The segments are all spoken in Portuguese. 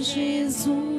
Jesus,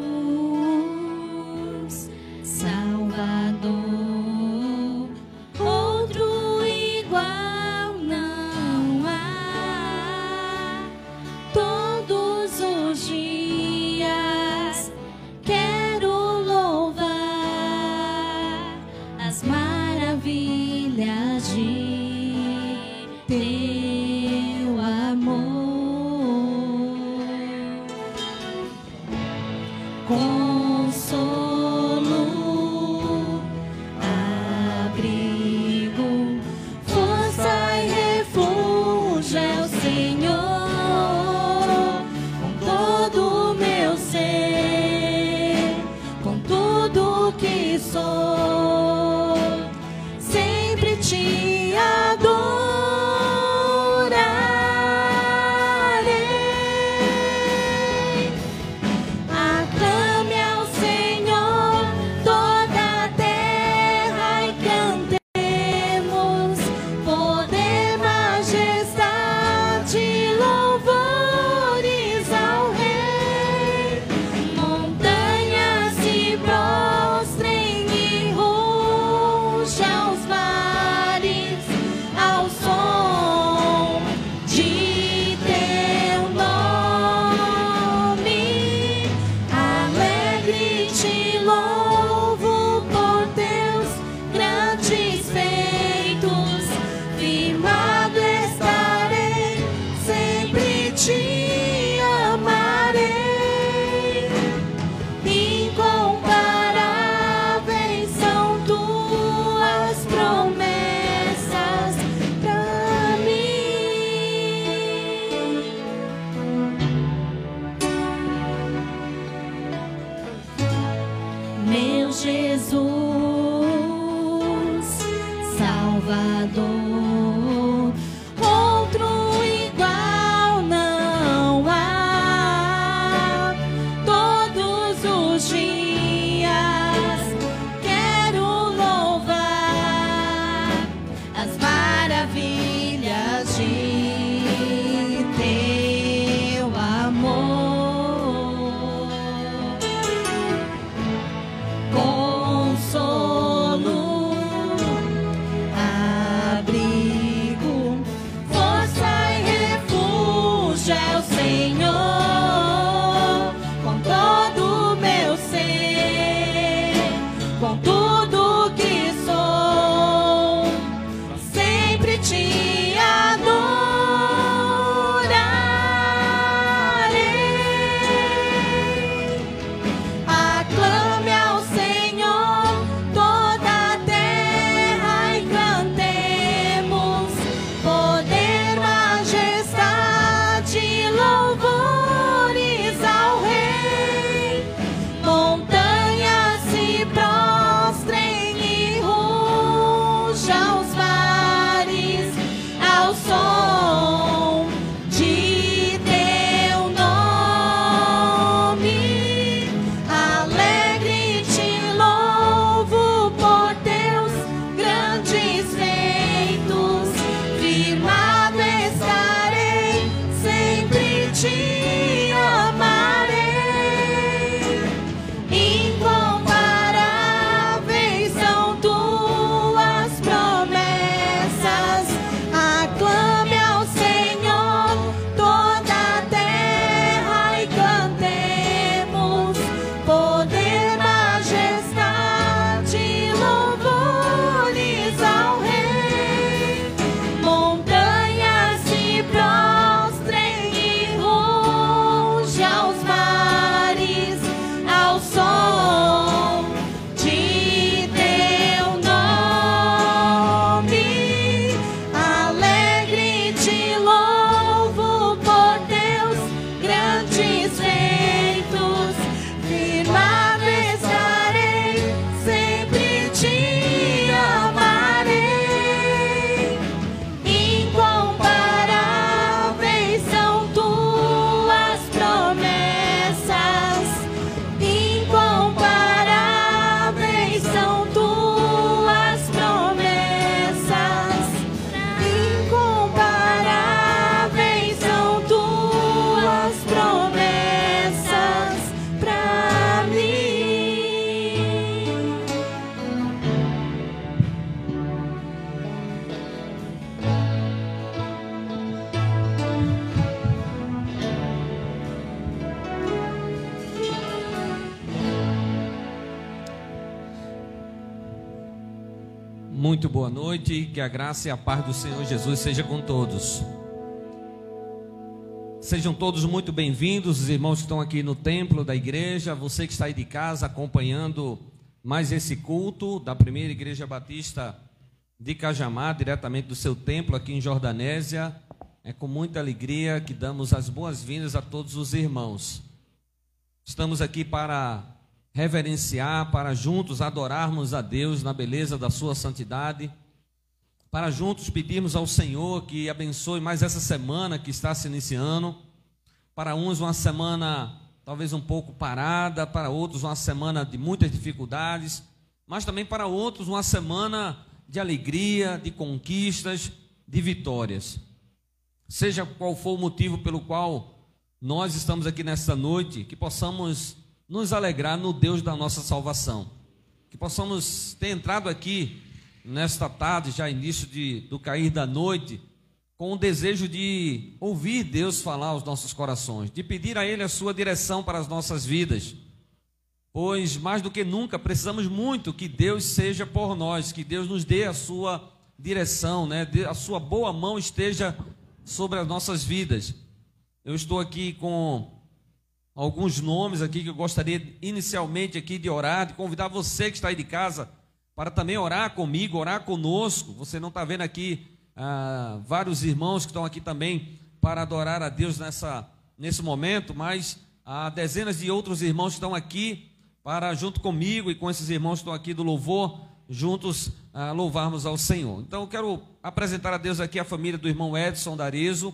que a graça e a paz do Senhor Jesus seja com todos. Sejam todos muito bem-vindos, os irmãos que estão aqui no templo da igreja, você que está aí de casa acompanhando mais esse culto da primeira igreja batista de Cajamar, diretamente do seu templo aqui em Jordanésia. É com muita alegria que damos as boas-vindas a todos os irmãos. Estamos aqui para reverenciar, para juntos adorarmos a Deus na beleza da Sua santidade, para juntos pedirmos ao Senhor que abençoe mais essa semana que está se iniciando. Para uns, uma semana talvez um pouco parada, para outros, uma semana de muitas dificuldades, mas também para outros, uma semana de alegria, de conquistas, de vitórias. Seja qual for o motivo pelo qual nós estamos aqui nesta noite, que possamos nos alegrar no Deus da nossa salvação. Que possamos ter entrado aqui nesta tarde, já início de, do cair da noite, com o desejo de ouvir Deus falar aos nossos corações, de pedir a Ele a sua direção para as nossas vidas. Pois mais do que nunca precisamos muito que Deus seja por nós, que Deus nos dê a sua direção, né? a sua boa mão esteja sobre as nossas vidas. Eu estou aqui com alguns nomes aqui que eu gostaria inicialmente aqui de orar, de convidar você que está aí de casa para também orar comigo, orar conosco. Você não está vendo aqui ah, vários irmãos que estão aqui também para adorar a Deus nessa, nesse momento, mas há dezenas de outros irmãos que estão aqui para, junto comigo e com esses irmãos que estão aqui do louvor, juntos ah, louvarmos ao Senhor. Então eu quero apresentar a Deus aqui a família do irmão Edson Darezo,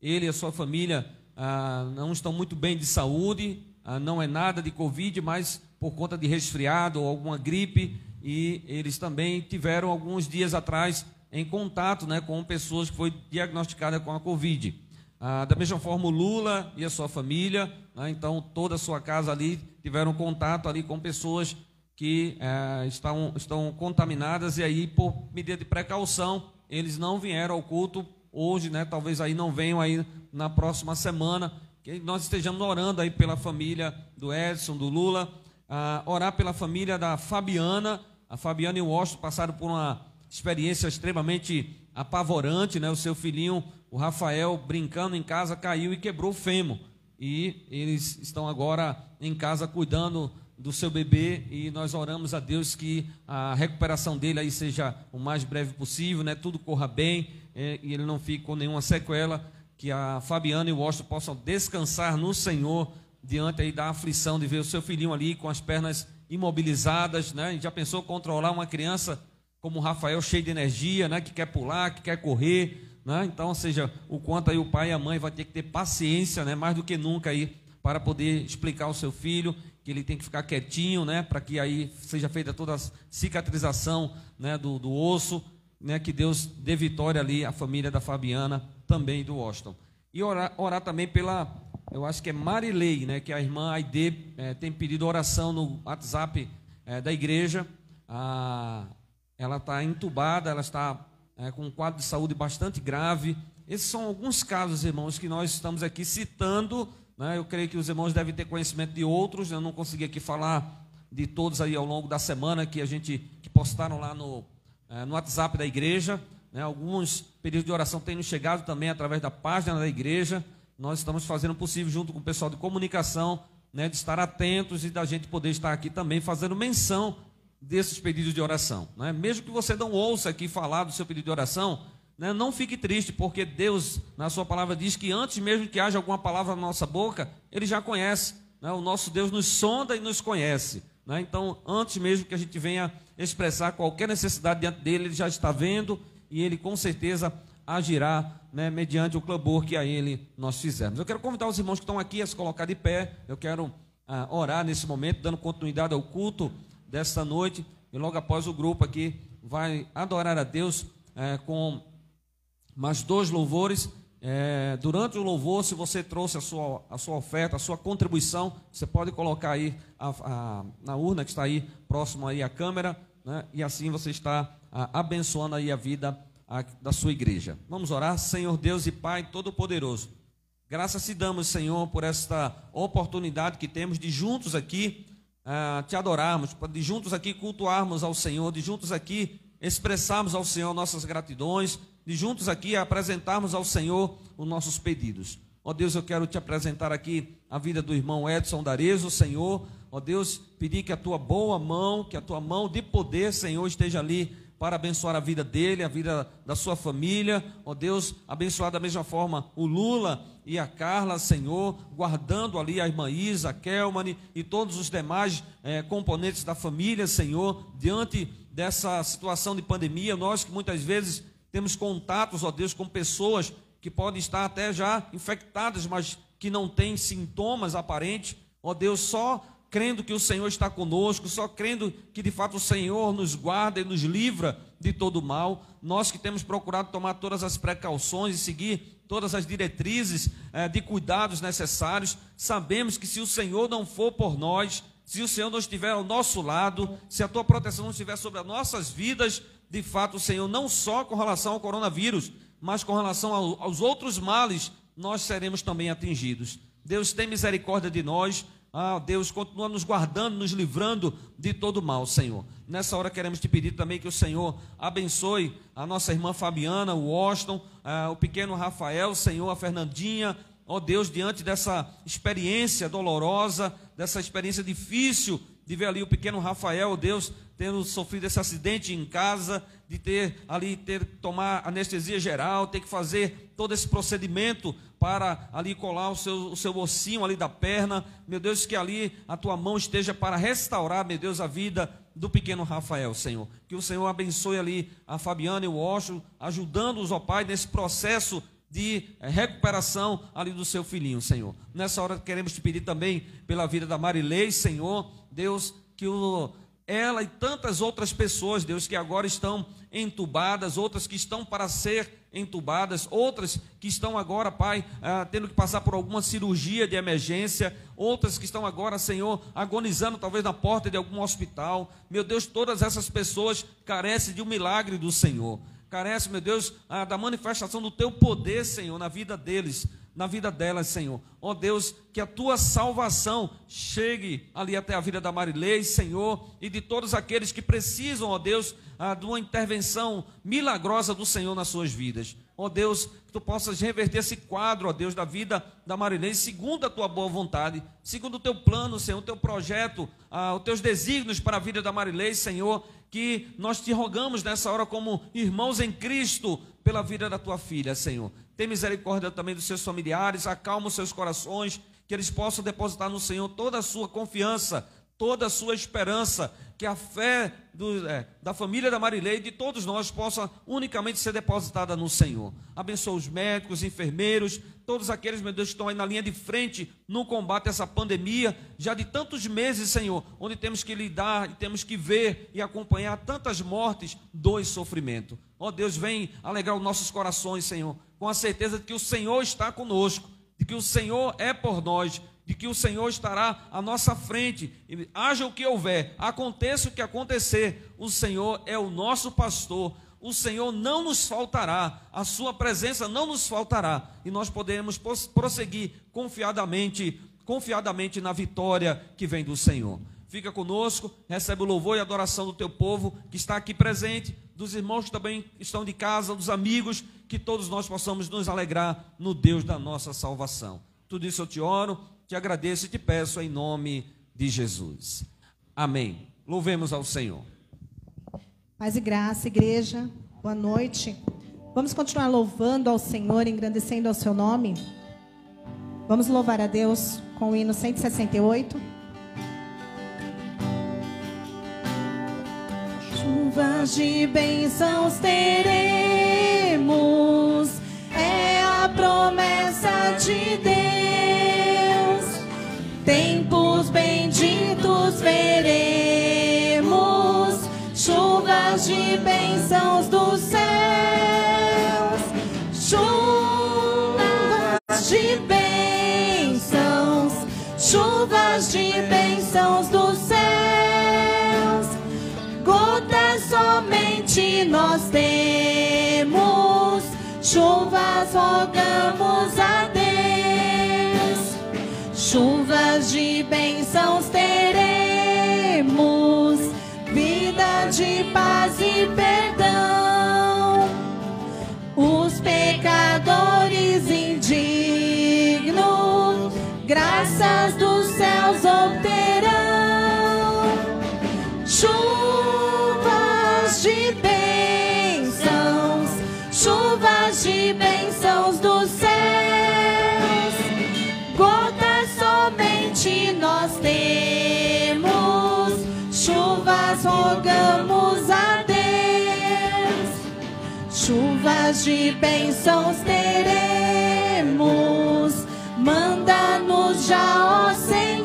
ele e a sua família ah, não estão muito bem de saúde, ah, não é nada de Covid, mas por conta de resfriado ou alguma gripe, e eles também tiveram alguns dias atrás em contato né, com pessoas que foi diagnosticada com a Covid. Ah, da mesma forma, o Lula e a sua família, né, então toda a sua casa ali tiveram contato ali com pessoas que eh, estão, estão contaminadas e aí, por medida de precaução, eles não vieram ao culto hoje, né? Talvez aí não venham aí na próxima semana. Que nós estejamos orando aí pela família do Edson, do Lula, uh, orar pela família da Fabiana. A Fabiana e o Washington passaram por uma experiência extremamente apavorante, né? O seu filhinho, o Rafael, brincando em casa, caiu e quebrou o fêmur. E eles estão agora em casa cuidando do seu bebê e nós oramos a Deus que a recuperação dele aí seja o mais breve possível, né? Tudo corra bem é, e ele não fique com nenhuma sequela, que a Fabiana e o Washington possam descansar no Senhor diante aí da aflição de ver o seu filhinho ali com as pernas imobilizadas, né? Já pensou controlar uma criança como o Rafael cheio de energia, né? Que quer pular, que quer correr, né? Então, ou seja, o quanto aí o pai e a mãe vai ter que ter paciência, né? Mais do que nunca aí para poder explicar ao seu filho que ele tem que ficar quietinho, né, para que aí seja feita toda a cicatrização, né, do, do osso, né, que Deus dê vitória ali à família da Fabiana, também do Washington. E orar, orar também pela, eu acho que é Marilei, né, que a irmã Aide é, tem pedido oração no WhatsApp é, da igreja. Ah, ela está entubada, ela está é, com um quadro de saúde bastante grave. Esses são alguns casos, irmãos, que nós estamos aqui citando né? Eu creio que os irmãos devem ter conhecimento de outros. Eu não consegui aqui falar de todos aí ao longo da semana que a gente que postaram lá no, no WhatsApp da igreja. Né? Alguns pedidos de oração têm nos chegado também através da página da igreja. Nós estamos fazendo o possível junto com o pessoal de comunicação, né, de estar atentos e da gente poder estar aqui também fazendo menção desses pedidos de oração. Né? Mesmo que você não ouça aqui falar do seu pedido de oração, né? Não fique triste, porque Deus, na Sua palavra, diz que antes mesmo que haja alguma palavra na nossa boca, Ele já conhece. Né? O nosso Deus nos sonda e nos conhece. Né? Então, antes mesmo que a gente venha expressar qualquer necessidade diante dele, Ele já está vendo e Ele com certeza agirá né, mediante o clamor que a Ele nós fizermos. Eu quero convidar os irmãos que estão aqui a se colocar de pé. Eu quero ah, orar nesse momento, dando continuidade ao culto desta noite. E logo após o grupo aqui vai adorar a Deus eh, com mais dois louvores. É, durante o louvor, se você trouxe a sua, a sua oferta, a sua contribuição, você pode colocar aí a, a, na urna que está aí próximo aí à câmera, né? e assim você está a, abençoando aí a vida da sua igreja. Vamos orar, Senhor Deus e Pai Todo-Poderoso. Graças te damos, Senhor, por esta oportunidade que temos de juntos aqui uh, te adorarmos, de juntos aqui cultuarmos ao Senhor, de juntos aqui expressarmos ao Senhor nossas gratidões, de juntos aqui apresentarmos ao Senhor os nossos pedidos. Ó Deus, eu quero te apresentar aqui a vida do irmão Edson Darezo, Senhor. Ó Deus, pedir que a tua boa mão, que a tua mão de poder, Senhor, esteja ali para abençoar a vida dele, a vida da sua família. Ó Deus, abençoar da mesma forma o Lula e a Carla, Senhor, guardando ali a irmã Isa, a Kelmane e todos os demais eh, componentes da família, Senhor, diante dessa situação de pandemia. Nós que muitas vezes temos contatos, ó Deus, com pessoas que podem estar até já infectadas, mas que não têm sintomas aparentes. Ó Deus, só crendo que o Senhor está conosco, só crendo que de fato o Senhor nos guarda e nos livra de todo mal. Nós que temos procurado tomar todas as precauções e seguir todas as diretrizes eh, de cuidados necessários, sabemos que se o Senhor não for por nós, se o Senhor não estiver ao nosso lado, se a tua proteção não estiver sobre as nossas vidas, de fato, o Senhor, não só com relação ao coronavírus, mas com relação ao, aos outros males, nós seremos também atingidos. Deus tem misericórdia de nós. Ah, Deus continua nos guardando, nos livrando de todo mal, Senhor. Nessa hora queremos te pedir também que o Senhor abençoe a nossa irmã Fabiana, o Washington, ah, o pequeno Rafael, Senhor, a Fernandinha. Ó oh, Deus, diante dessa experiência dolorosa, dessa experiência difícil de ver ali o pequeno Rafael, Deus, tendo sofrido esse acidente em casa, de ter ali, ter que tomar anestesia geral, ter que fazer todo esse procedimento para ali colar o seu, o seu ossinho ali da perna. Meu Deus, que ali a tua mão esteja para restaurar, meu Deus, a vida do pequeno Rafael, Senhor. Que o Senhor abençoe ali a Fabiana e o Osho, ajudando-os, ó Pai, nesse processo de eh, recuperação ali do seu filhinho, Senhor. Nessa hora queremos te pedir também pela vida da Marilei, Senhor, Deus, que o ela e tantas outras pessoas, Deus, que agora estão entubadas, outras que estão para ser entubadas, outras que estão agora, Pai, ah, tendo que passar por alguma cirurgia de emergência, outras que estão agora, Senhor, agonizando talvez na porta de algum hospital. Meu Deus, todas essas pessoas carecem de um milagre do Senhor. Carecem, meu Deus, ah, da manifestação do teu poder, Senhor, na vida deles na vida delas, Senhor. Ó oh, Deus, que a tua salvação chegue ali até a vida da Marilei, Senhor, e de todos aqueles que precisam, ó oh, Deus, ah, de uma intervenção milagrosa do Senhor nas suas vidas. Ó oh, Deus, que tu possas reverter esse quadro, ó Deus, da vida da Marilei, segundo a tua boa vontade, segundo o teu plano, Senhor, o teu projeto, ah, os teus desígnios para a vida da Marilei, Senhor, que nós te rogamos nessa hora como irmãos em Cristo pela vida da tua filha, Senhor. Tem misericórdia também dos seus familiares, acalma os seus corações, que eles possam depositar no Senhor toda a sua confiança, toda a sua esperança, que a fé do, é, da família da Marilei e de todos nós possa unicamente ser depositada no Senhor. Abençoa os médicos, enfermeiros, todos aqueles, meu Deus, que estão aí na linha de frente no combate a essa pandemia, já de tantos meses, Senhor, onde temos que lidar e temos que ver e acompanhar tantas mortes, dor e sofrimento. Ó oh, Deus, vem alegrar os nossos corações, Senhor com a certeza de que o Senhor está conosco, de que o Senhor é por nós, de que o Senhor estará à nossa frente. E haja o que houver, aconteça o que acontecer, o Senhor é o nosso pastor. O Senhor não nos faltará, a Sua presença não nos faltará, e nós poderemos prosseguir confiadamente, confiadamente na vitória que vem do Senhor. Fica conosco, recebe o louvor e adoração do teu povo que está aqui presente, dos irmãos que também estão de casa, dos amigos que todos nós possamos nos alegrar no Deus da nossa salvação. Tudo isso eu te oro, te agradeço e te peço em nome de Jesus. Amém. Louvemos ao Senhor. Paz e graça, igreja. Boa noite. Vamos continuar louvando ao Senhor, engrandecendo ao seu nome. Vamos louvar a Deus com o hino 168. Chuvas de bênçãos teremos é a promessa de Deus. Veremos, chuvas de bênçãos dos céus, chuvas de bênçãos, chuvas de bênçãos dos céus, gotas somente nós temos chuvas rogamos a Deus, chuvas de bênçãos teremos, de paz e perdão. Os pecadores indignos, graças dos céus obtêm. Chuvas de bênçãos teremos. Manda-nos já, ó Senhor,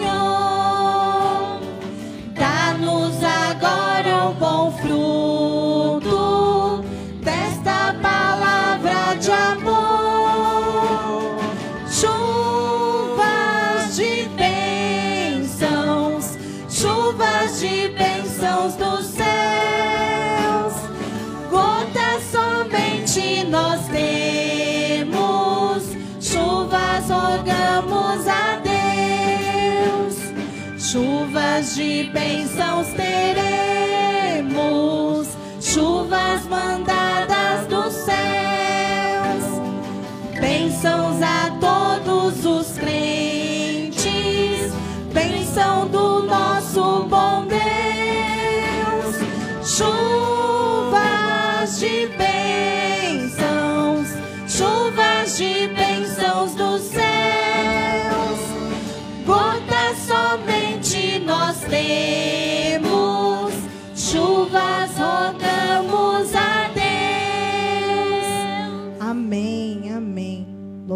chuvas de bênçãos teremos, chuvas mandadas dos céus, bênçãos a todos os crentes, bênção do nosso bom Deus, chuvas de bênçãos,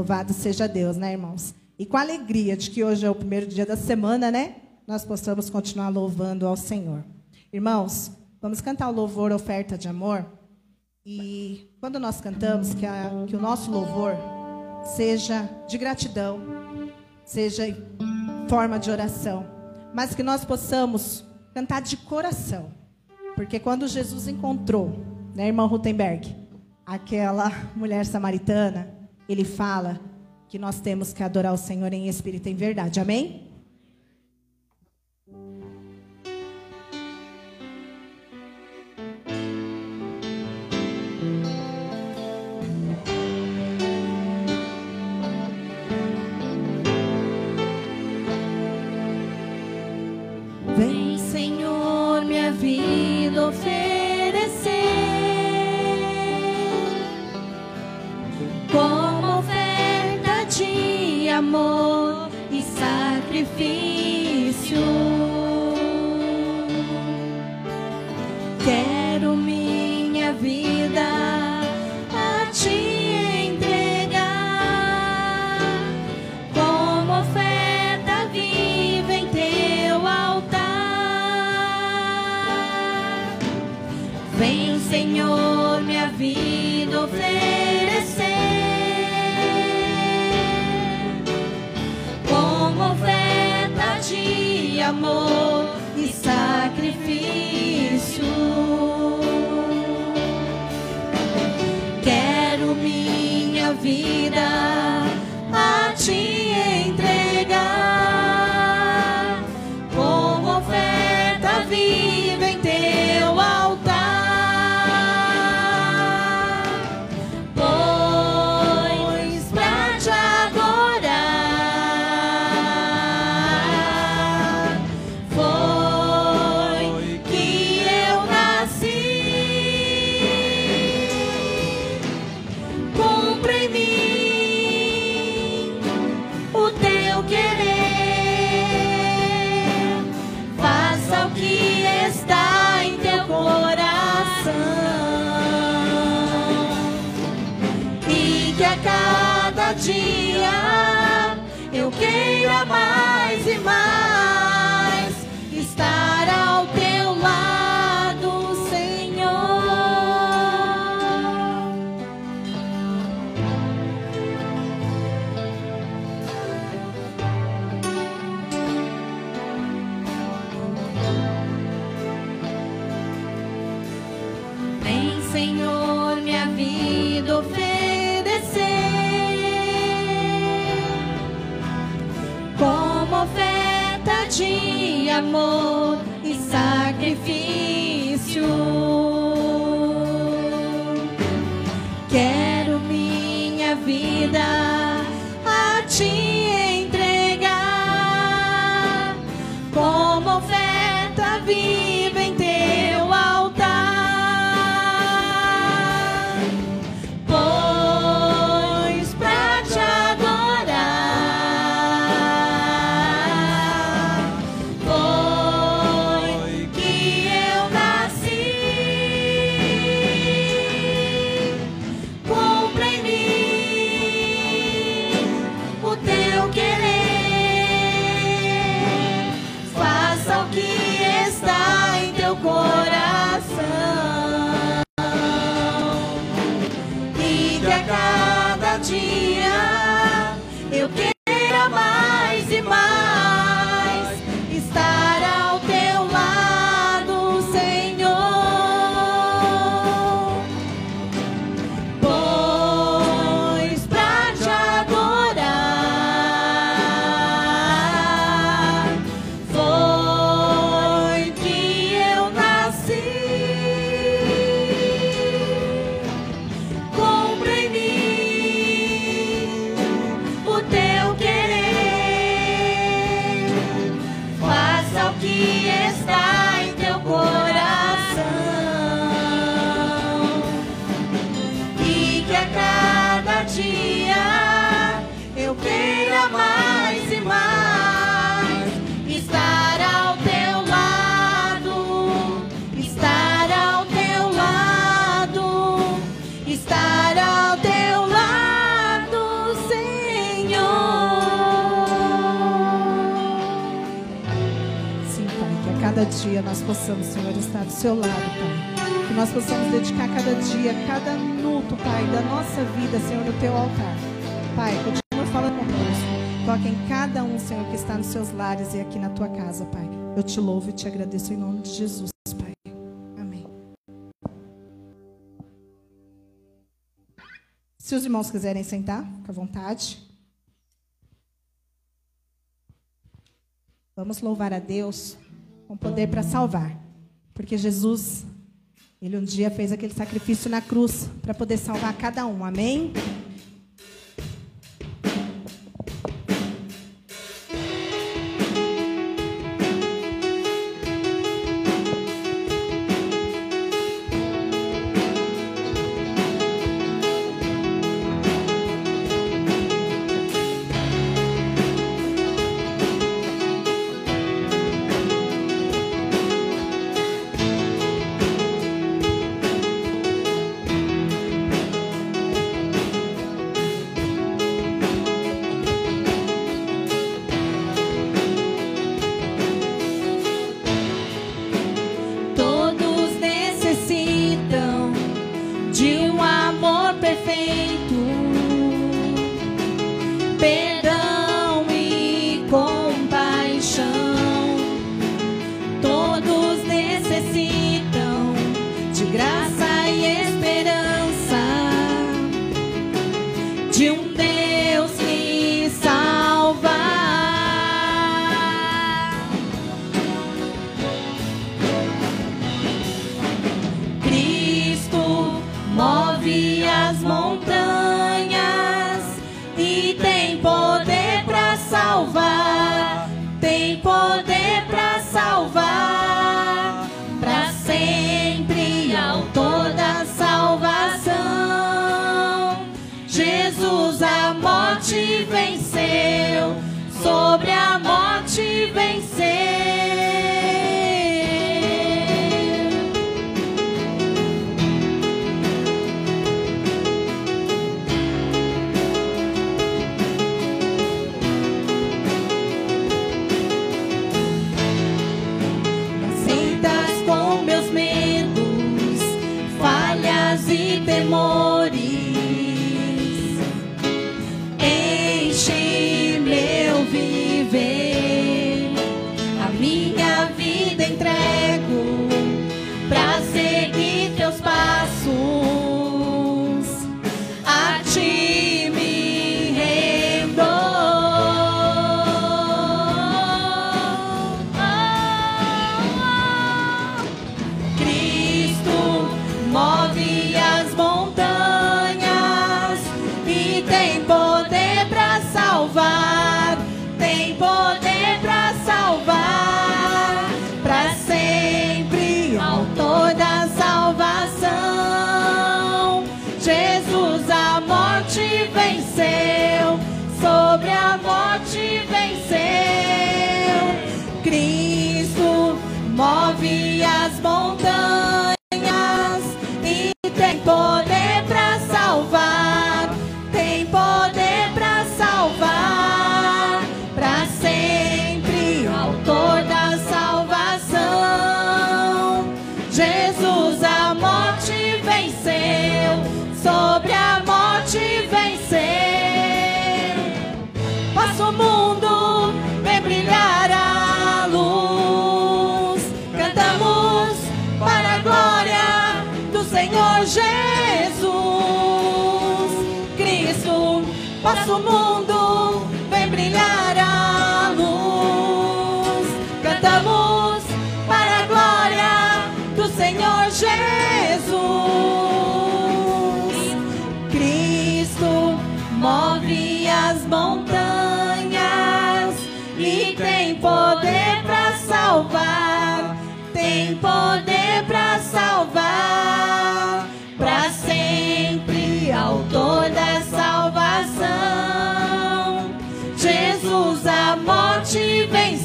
Louvado seja Deus, né, irmãos? E com a alegria de que hoje é o primeiro dia da semana, né? Nós possamos continuar louvando ao Senhor. Irmãos, vamos cantar o louvor Oferta de Amor. E quando nós cantamos, que, a- que o nosso louvor seja de gratidão, seja em forma de oração, mas que nós possamos cantar de coração. Porque quando Jesus encontrou, né, irmão Rutenberg, aquela mulher samaritana, ele fala que nós temos que adorar o Senhor em espírito e em verdade. Amém? Sacrifício. Amor Eu te louvo e te agradeço em nome de Jesus, Pai. Amém. Se os irmãos quiserem sentar, fica à vontade. Vamos louvar a Deus com poder para salvar. Porque Jesus, ele um dia fez aquele sacrifício na cruz para poder salvar cada um. Amém?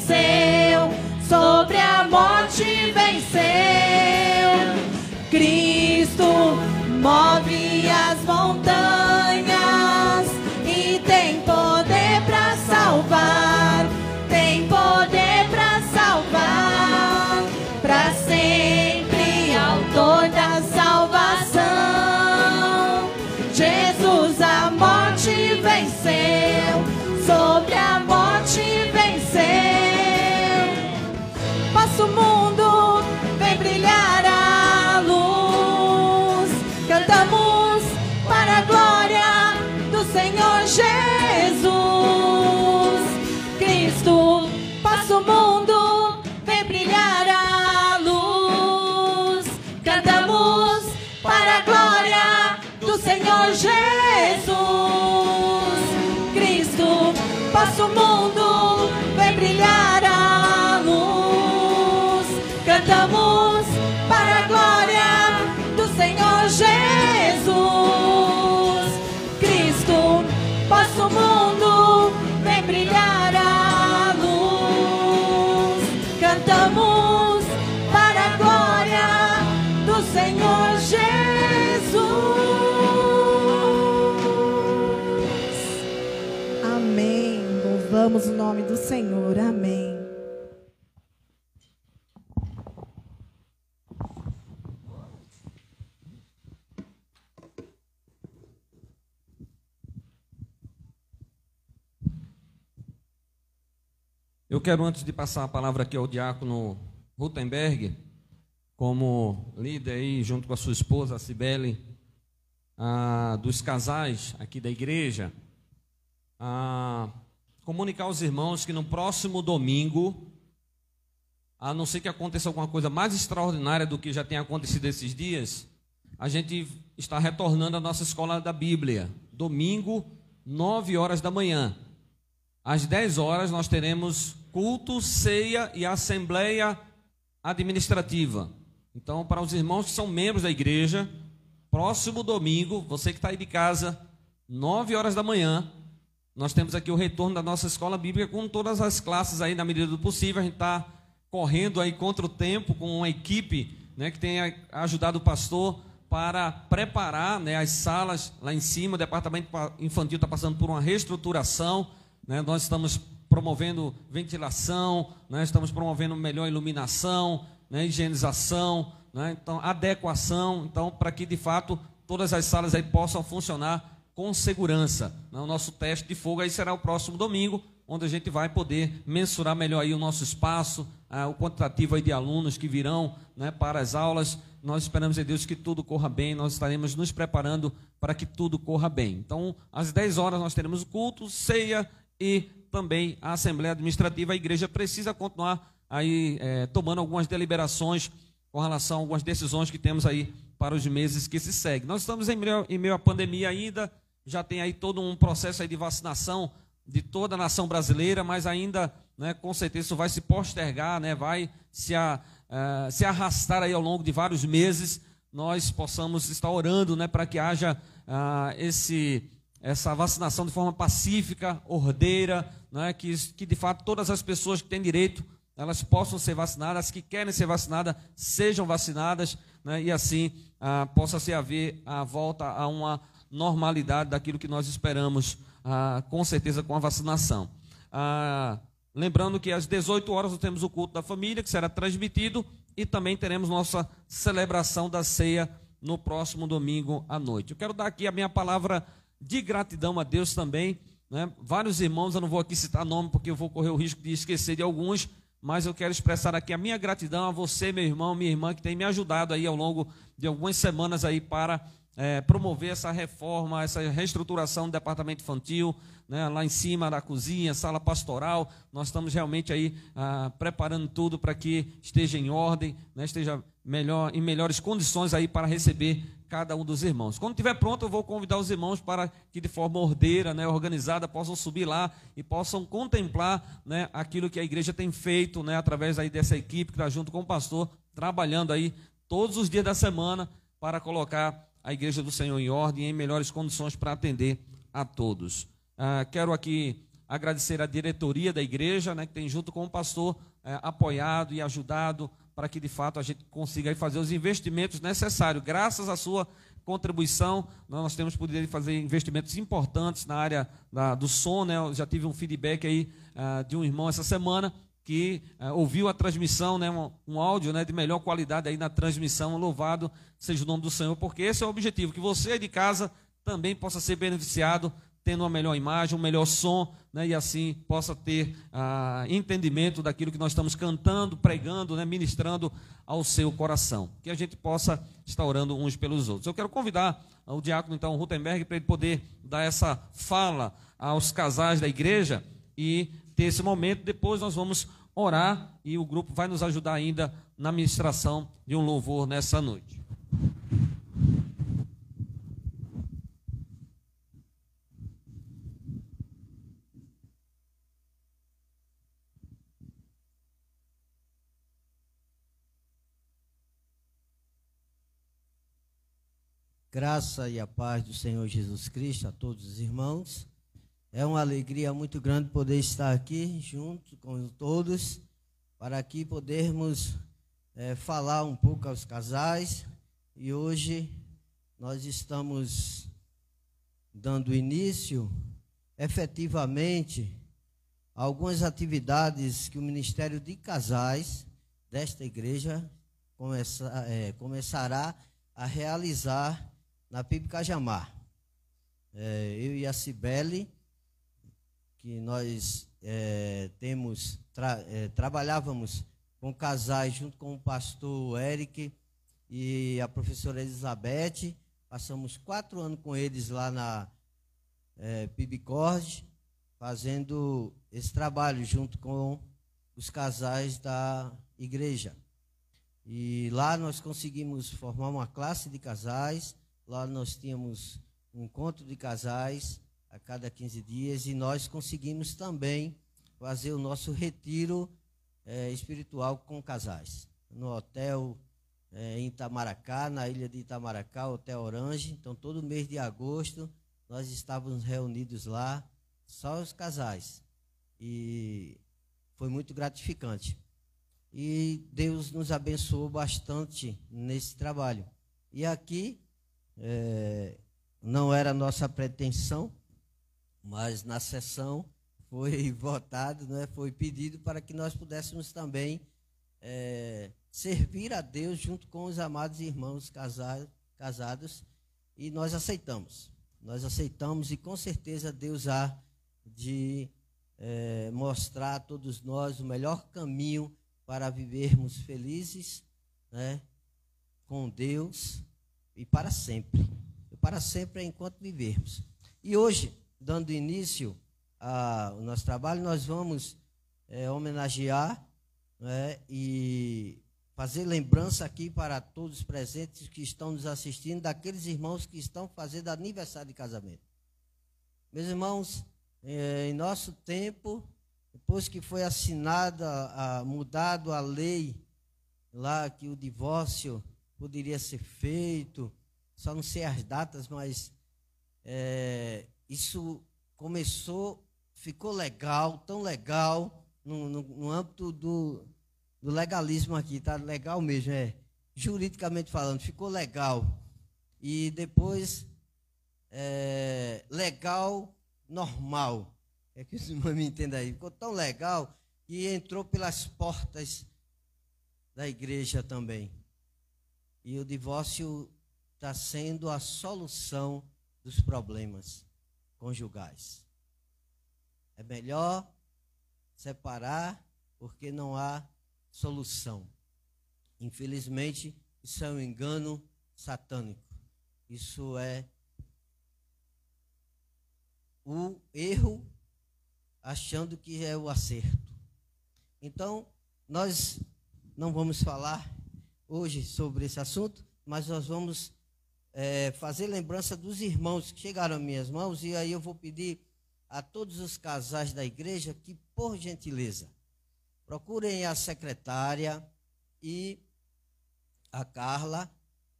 Venceu, sobre a morte venceu. Cristo move quero, antes de passar a palavra aqui ao diácono Rutenberg, como líder aí, junto com a sua esposa, a Cibele, dos casais aqui da igreja, comunicar aos irmãos que no próximo domingo, a não ser que aconteça alguma coisa mais extraordinária do que já tem acontecido esses dias, a gente está retornando à nossa escola da Bíblia. Domingo, 9 horas da manhã. Às 10 horas nós teremos culto, ceia e assembleia administrativa. Então, para os irmãos que são membros da igreja, próximo domingo, você que está aí de casa, 9 horas da manhã, nós temos aqui o retorno da nossa escola bíblica com todas as classes aí na medida do possível. A gente está correndo aí contra o tempo com uma equipe né, que tem ajudado o pastor para preparar né, as salas lá em cima. O departamento infantil está passando por uma reestruturação. Né, nós estamos promovendo ventilação, né, estamos promovendo melhor iluminação, né, higienização, né, então adequação, então para que de fato todas as salas aí possam funcionar com segurança. Né? O nosso teste de fogo aí será o próximo domingo, onde a gente vai poder mensurar melhor aí o nosso espaço, ah, o quantitativo aí de alunos que virão né, para as aulas. Nós esperamos em Deus que tudo corra bem, nós estaremos nos preparando para que tudo corra bem. Então, às 10 horas nós teremos o culto, ceia e também a Assembleia Administrativa. A igreja precisa continuar aí é, tomando algumas deliberações com relação a algumas decisões que temos aí para os meses que se seguem. Nós estamos em meio, em meio à pandemia ainda, já tem aí todo um processo aí de vacinação de toda a nação brasileira, mas ainda, né, com certeza, isso vai se postergar, né, vai se, a, uh, se arrastar aí ao longo de vários meses. Nós possamos estar orando né, para que haja uh, esse, essa vacinação de forma pacífica, ordeira, né, que, que de fato todas as pessoas que têm direito elas possam ser vacinadas, as que querem ser vacinadas sejam vacinadas, né, e assim ah, possa se haver a volta a uma normalidade daquilo que nós esperamos, ah, com certeza com a vacinação. Ah, lembrando que às 18 horas nós temos o culto da família, que será transmitido, e também teremos nossa celebração da ceia no próximo domingo à noite. Eu quero dar aqui a minha palavra de gratidão a Deus também. Né? Vários irmãos, eu não vou aqui citar nome porque eu vou correr o risco de esquecer de alguns, mas eu quero expressar aqui a minha gratidão a você, meu irmão, minha irmã, que tem me ajudado aí ao longo de algumas semanas aí para é, promover essa reforma, essa reestruturação do departamento infantil, né, lá em cima da cozinha, sala pastoral. Nós estamos realmente aí ah, preparando tudo para que esteja em ordem, né, esteja melhor, em melhores condições aí para receber cada um dos irmãos. Quando estiver pronto, eu vou convidar os irmãos para que de forma ordeira, né, organizada, possam subir lá e possam contemplar né, aquilo que a igreja tem feito né, através aí dessa equipe que está junto com o pastor, trabalhando aí todos os dias da semana para colocar a igreja do Senhor em ordem, em melhores condições para atender a todos. Ah, quero aqui agradecer a diretoria da igreja, né, que tem junto com o pastor eh, apoiado e ajudado para que de fato a gente consiga fazer os investimentos necessários. Graças à sua contribuição, nós temos podido fazer investimentos importantes na área da, do som. Né? Eu já tive um feedback aí ah, de um irmão essa semana que uh, ouviu a transmissão, né, um, um, áudio né, de melhor qualidade aí na transmissão. Louvado seja o nome do Senhor, porque esse é o objetivo, que você de casa também possa ser beneficiado, tendo uma melhor imagem, um melhor som, né, e assim possa ter uh, entendimento daquilo que nós estamos cantando, pregando, né, ministrando ao seu coração. Que a gente possa estar orando uns pelos outros. Eu quero convidar o diácono, então, Rutenberg, para ele poder dar essa fala aos casais da igreja e ter esse momento. Depois nós vamos orar e o grupo vai nos ajudar ainda na ministração de um louvor nessa noite. Graça e a paz do Senhor Jesus Cristo a todos os irmãos. É uma alegria muito grande poder estar aqui junto com todos, para aqui podermos é, falar um pouco aos casais. E hoje nós estamos dando início, efetivamente, a algumas atividades que o Ministério de Casais desta igreja começa, é, começará a realizar na PIB Cajamar. É, eu e a Cibele que nós é, temos tra, é, trabalhávamos com casais junto com o pastor Eric e a professora Elizabeth. Passamos quatro anos com eles lá na é, Pibicord, fazendo esse trabalho junto com os casais da igreja. E lá nós conseguimos formar uma classe de casais, lá nós tínhamos um encontro de casais, a cada 15 dias e nós conseguimos também fazer o nosso retiro é, espiritual com casais. No hotel é, em Itamaracá, na ilha de Itamaracá, Hotel Orange. Então, todo mês de agosto, nós estávamos reunidos lá, só os casais. E foi muito gratificante. E Deus nos abençoou bastante nesse trabalho. E aqui, é, não era nossa pretensão, mas na sessão foi votado, né, foi pedido para que nós pudéssemos também é, servir a Deus junto com os amados irmãos casados, casados e nós aceitamos. Nós aceitamos e com certeza Deus há de é, mostrar a todos nós o melhor caminho para vivermos felizes né, com Deus e para sempre. E para sempre é enquanto vivermos. E hoje dando início ao nosso trabalho, nós vamos é, homenagear né, e fazer lembrança aqui para todos os presentes que estão nos assistindo, daqueles irmãos que estão fazendo aniversário de casamento. Meus irmãos, é, em nosso tempo, depois que foi assinada, mudado a lei lá que o divórcio poderia ser feito, só não sei as datas, mas é, isso começou, ficou legal, tão legal, no, no, no âmbito do, do legalismo aqui, tá legal mesmo, é juridicamente falando, ficou legal. E depois, é, legal, normal. É que os irmãos me entendem aí. Ficou tão legal que entrou pelas portas da igreja também. E o divórcio está sendo a solução dos problemas conjugais. É melhor separar porque não há solução. Infelizmente, isso é um engano satânico. Isso é o erro achando que é o acerto. Então, nós não vamos falar hoje sobre esse assunto, mas nós vamos é, fazer lembrança dos irmãos que chegaram às minhas mãos, e aí eu vou pedir a todos os casais da igreja que, por gentileza, procurem a secretária e a Carla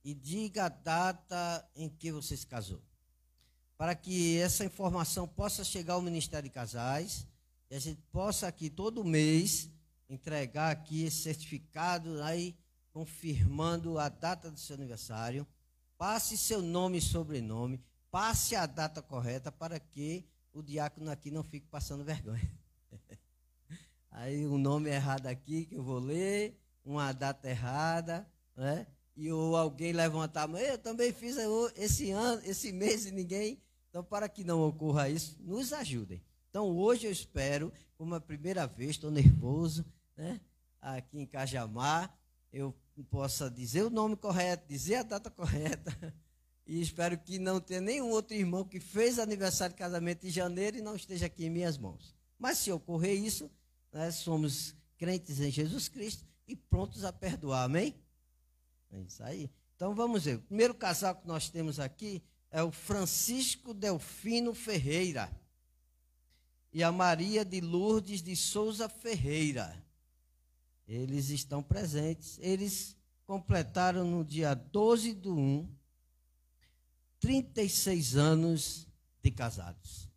e diga a data em que você se casou. Para que essa informação possa chegar ao Ministério de Casais e a gente possa aqui todo mês entregar aqui esse certificado aí confirmando a data do seu aniversário. Passe seu nome e sobrenome, passe a data correta para que o diácono aqui não fique passando vergonha. Aí um nome errado aqui que eu vou ler, uma data errada, né? E ou alguém levantar a mão, eu também fiz esse ano, esse mês e ninguém. Então, para que não ocorra isso, nos ajudem. Então, hoje eu espero, como a primeira vez, estou nervoso, né? Aqui em Cajamar, eu possa dizer o nome correto, dizer a data correta. E espero que não tenha nenhum outro irmão que fez aniversário de casamento em janeiro e não esteja aqui em minhas mãos. Mas se ocorrer isso, nós somos crentes em Jesus Cristo e prontos a perdoar, amém? É isso aí. Então vamos ver. O primeiro casal que nós temos aqui é o Francisco Delfino Ferreira e a Maria de Lourdes de Souza Ferreira. Eles estão presentes. Eles completaram no dia 12 de 1, 36 anos de casados.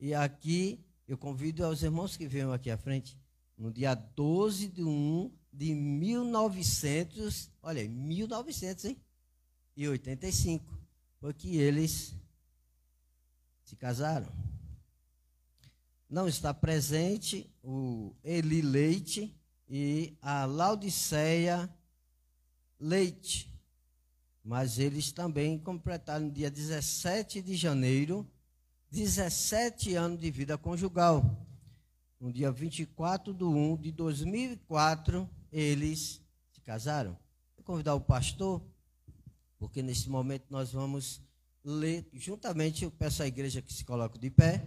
E aqui eu convido aos irmãos que venham aqui à frente, no dia 12 de 1 de 1900, olha, 1900, hein? E 85, foi que eles se casaram. Não está presente o Eli Leite, e a Laodiceia Leite. Mas eles também completaram no dia 17 de janeiro 17 anos de vida conjugal. No dia 24 de 1 de 2004, eles se casaram. Vou convidar o pastor, porque nesse momento nós vamos ler juntamente. Eu peço à igreja que se coloque de pé.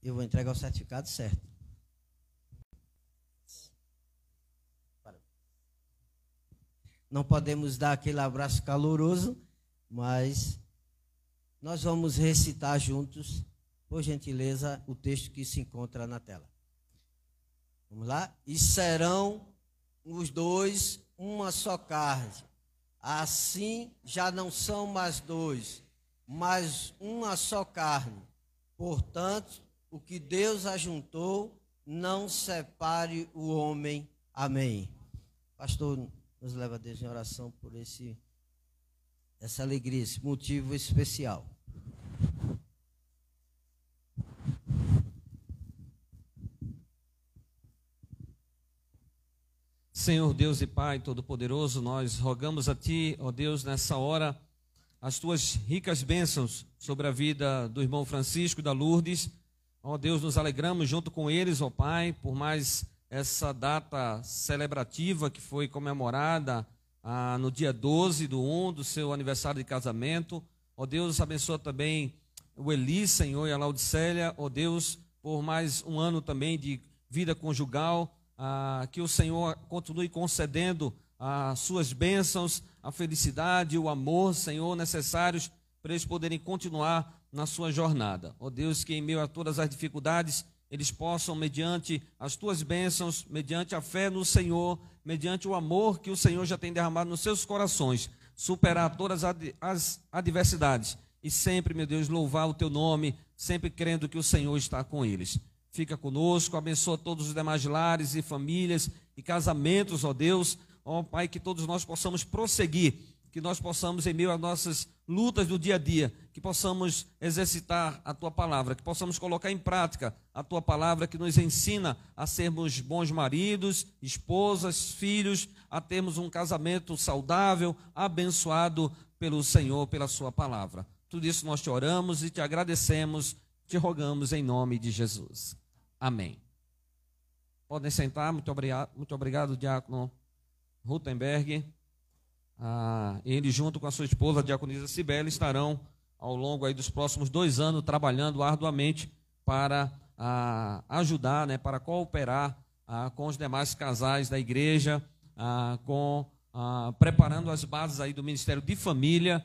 Eu vou entregar o certificado certo. Não podemos dar aquele abraço caloroso, mas nós vamos recitar juntos, por gentileza, o texto que se encontra na tela. Vamos lá? E serão os dois uma só carne. Assim já não são mais dois, mas uma só carne. Portanto, o que Deus ajuntou, não separe o homem. Amém. Pastor, nos leva Deus em oração por esse, essa alegria, esse motivo especial. Senhor Deus e Pai Todo-Poderoso, nós rogamos a Ti, ó Deus, nessa hora, as Tuas ricas bênçãos sobre a vida do irmão Francisco da Lourdes. Ó Deus, nos alegramos junto com eles, ó Pai, por mais essa data celebrativa que foi comemorada ah, no dia 12 do 1 do seu aniversário de casamento. Ó oh, Deus, abençoa também o Eli, Senhor, e a Laudicélia. Ó oh, Deus, por mais um ano também de vida conjugal. Ah, que o Senhor continue concedendo as suas bênçãos, a felicidade, o amor, Senhor, necessários para eles poderem continuar na sua jornada. Ó oh, Deus, que em meio a todas as dificuldades, eles possam, mediante as tuas bênçãos, mediante a fé no Senhor, mediante o amor que o Senhor já tem derramado nos seus corações, superar todas as adversidades e sempre, meu Deus, louvar o teu nome, sempre crendo que o Senhor está com eles. fica conosco, abençoa todos os demais lares e famílias e casamentos, ó Deus. Ó Pai, que todos nós possamos prosseguir, que nós possamos, em meio às nossas lutas do dia a dia, que possamos exercitar a tua palavra, que possamos colocar em prática a tua palavra que nos ensina a sermos bons maridos, esposas, filhos, a termos um casamento saudável, abençoado pelo Senhor, pela sua palavra. Tudo isso nós te oramos e te agradecemos, te rogamos em nome de Jesus. Amém. Podem sentar, muito obrigado, muito obrigado Diácono Rutenberg. Ah, ele, junto com a sua esposa, a diaconisa Sibeli, estarão ao longo aí dos próximos dois anos trabalhando arduamente para ah, ajudar, né, para cooperar ah, com os demais casais da igreja, ah, com preparando as bases aí do Ministério de Família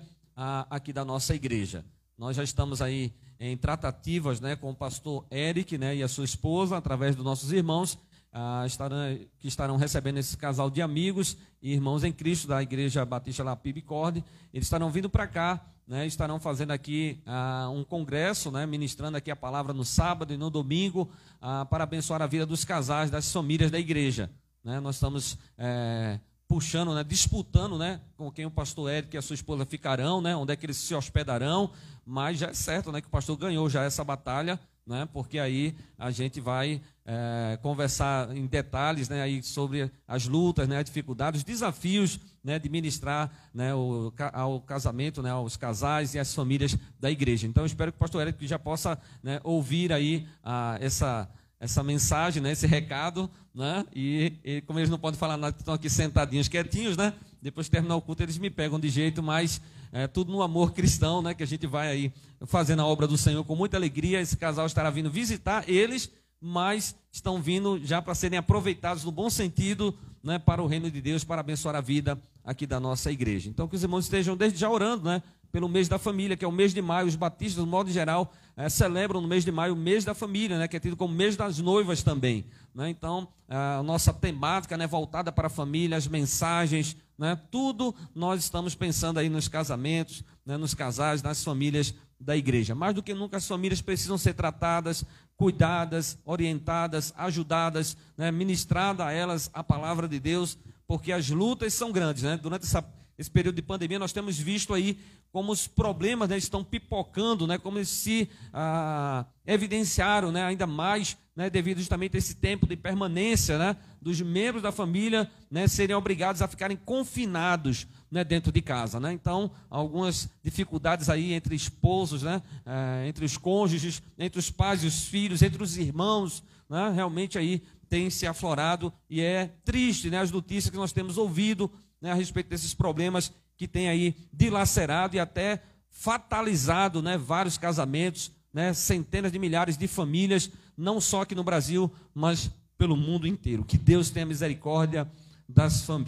aqui da nossa igreja. Nós já estamos aí em tratativas né, com o pastor Eric né, e a sua esposa, através dos nossos irmãos, ah, estarão, que estarão recebendo esse casal de amigos e irmãos em Cristo da Igreja Batista Lapib Corde. Eles estarão vindo para cá, né, estarão fazendo aqui ah, um congresso, né, ministrando aqui a palavra no sábado e no domingo, ah, para abençoar a vida dos casais, das famílias da igreja. Né? Nós estamos é, puxando, né, disputando né, com quem o pastor Eric e a sua esposa ficarão, né, onde é que eles se hospedarão, mas já é certo né, que o pastor ganhou já essa batalha, né, porque aí a gente vai é, conversar em detalhes né, aí sobre as lutas, né, as dificuldades, os desafios né, de ministrar né, o, ao casamento, né, aos casais e às famílias da igreja. Então, espero que o pastor Eric já possa né, ouvir aí a, essa, essa mensagem, né, esse recado, né, e, e, como eles não podem falar nada, estão aqui sentadinhos, quietinhos, né, depois de terminar o culto, eles me pegam de jeito, mas é, tudo no amor cristão, né, que a gente vai aí fazendo a obra do Senhor com muita alegria. Esse casal estará vindo visitar eles mas estão vindo já para serem aproveitados no bom sentido né, para o reino de Deus, para abençoar a vida aqui da nossa igreja. Então, que os irmãos estejam desde já orando né, pelo mês da família, que é o mês de maio. Os batistas, no modo geral, é, celebram no mês de maio o mês da família, né, que é tido como mês das noivas também. Né? Então, a nossa temática né, voltada para a família, as mensagens, né, tudo nós estamos pensando aí nos casamentos, né, nos casais, nas famílias da igreja. Mais do que nunca, as famílias precisam ser tratadas cuidadas, orientadas, ajudadas, né, ministrada a elas a palavra de Deus, porque as lutas são grandes. Né? Durante essa, esse período de pandemia, nós temos visto aí como os problemas né, estão pipocando, né, como se ah, evidenciaram né, ainda mais né, devido justamente a esse tempo de permanência né, dos membros da família né, serem obrigados a ficarem confinados né, dentro de casa. Né? Então, algumas dificuldades aí entre esposos, né, é, entre os cônjuges, entre os pais e os filhos, entre os irmãos, né, realmente aí tem se aflorado e é triste né, as notícias que nós temos ouvido né, a respeito desses problemas que tem aí dilacerado e até fatalizado né, vários casamentos, né, centenas de milhares de famílias, não só aqui no Brasil, mas pelo mundo inteiro. Que Deus tenha misericórdia das, fam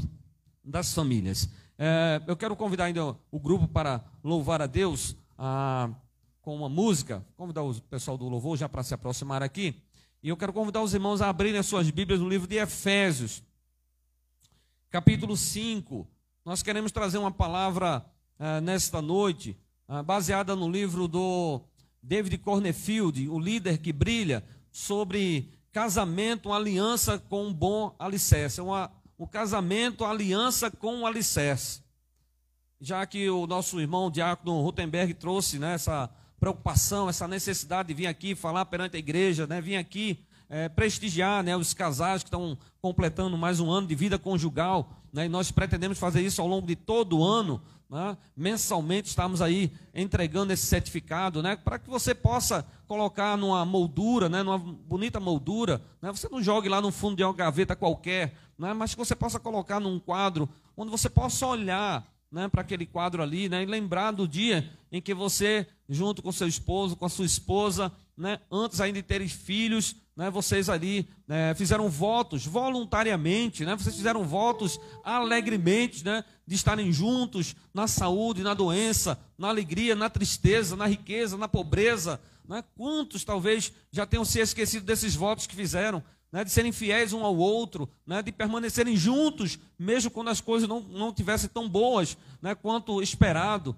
das famílias. É, eu quero convidar ainda o grupo para louvar a Deus a, com uma música. Convidar o pessoal do louvor já para se aproximar aqui. E eu quero convidar os irmãos a abrirem as suas Bíblias no livro de Efésios, capítulo 5. Nós queremos trazer uma palavra é, nesta noite, é, baseada no livro do David Cornefield, o líder que brilha, sobre casamento, uma aliança com um bom alicerce. É uma o casamento, a aliança com o alicerce. Já que o nosso irmão Diácono Rutenberg trouxe né, essa preocupação, essa necessidade de vir aqui falar perante a igreja, né, vir aqui é, prestigiar né, os casais que estão completando mais um ano de vida conjugal. Né, e nós pretendemos fazer isso ao longo de todo o ano. Né, mensalmente estamos aí entregando esse certificado né, para que você possa colocar numa moldura, né, numa bonita moldura. Né, você não jogue lá no fundo de uma gaveta qualquer, né, mas que você possa colocar num quadro onde você possa olhar né, para aquele quadro ali né, e lembrar do dia em que você, junto com seu esposo, com a sua esposa, né, antes ainda de terem filhos, né, vocês ali né, fizeram votos voluntariamente, né, vocês fizeram votos alegremente né, de estarem juntos na saúde, na doença, na alegria, na tristeza, na riqueza, na pobreza. Né, quantos talvez já tenham se esquecido desses votos que fizeram? né, de serem fiéis um ao outro, de permanecerem juntos, mesmo quando as coisas não, não tivessem tão boas quanto esperado.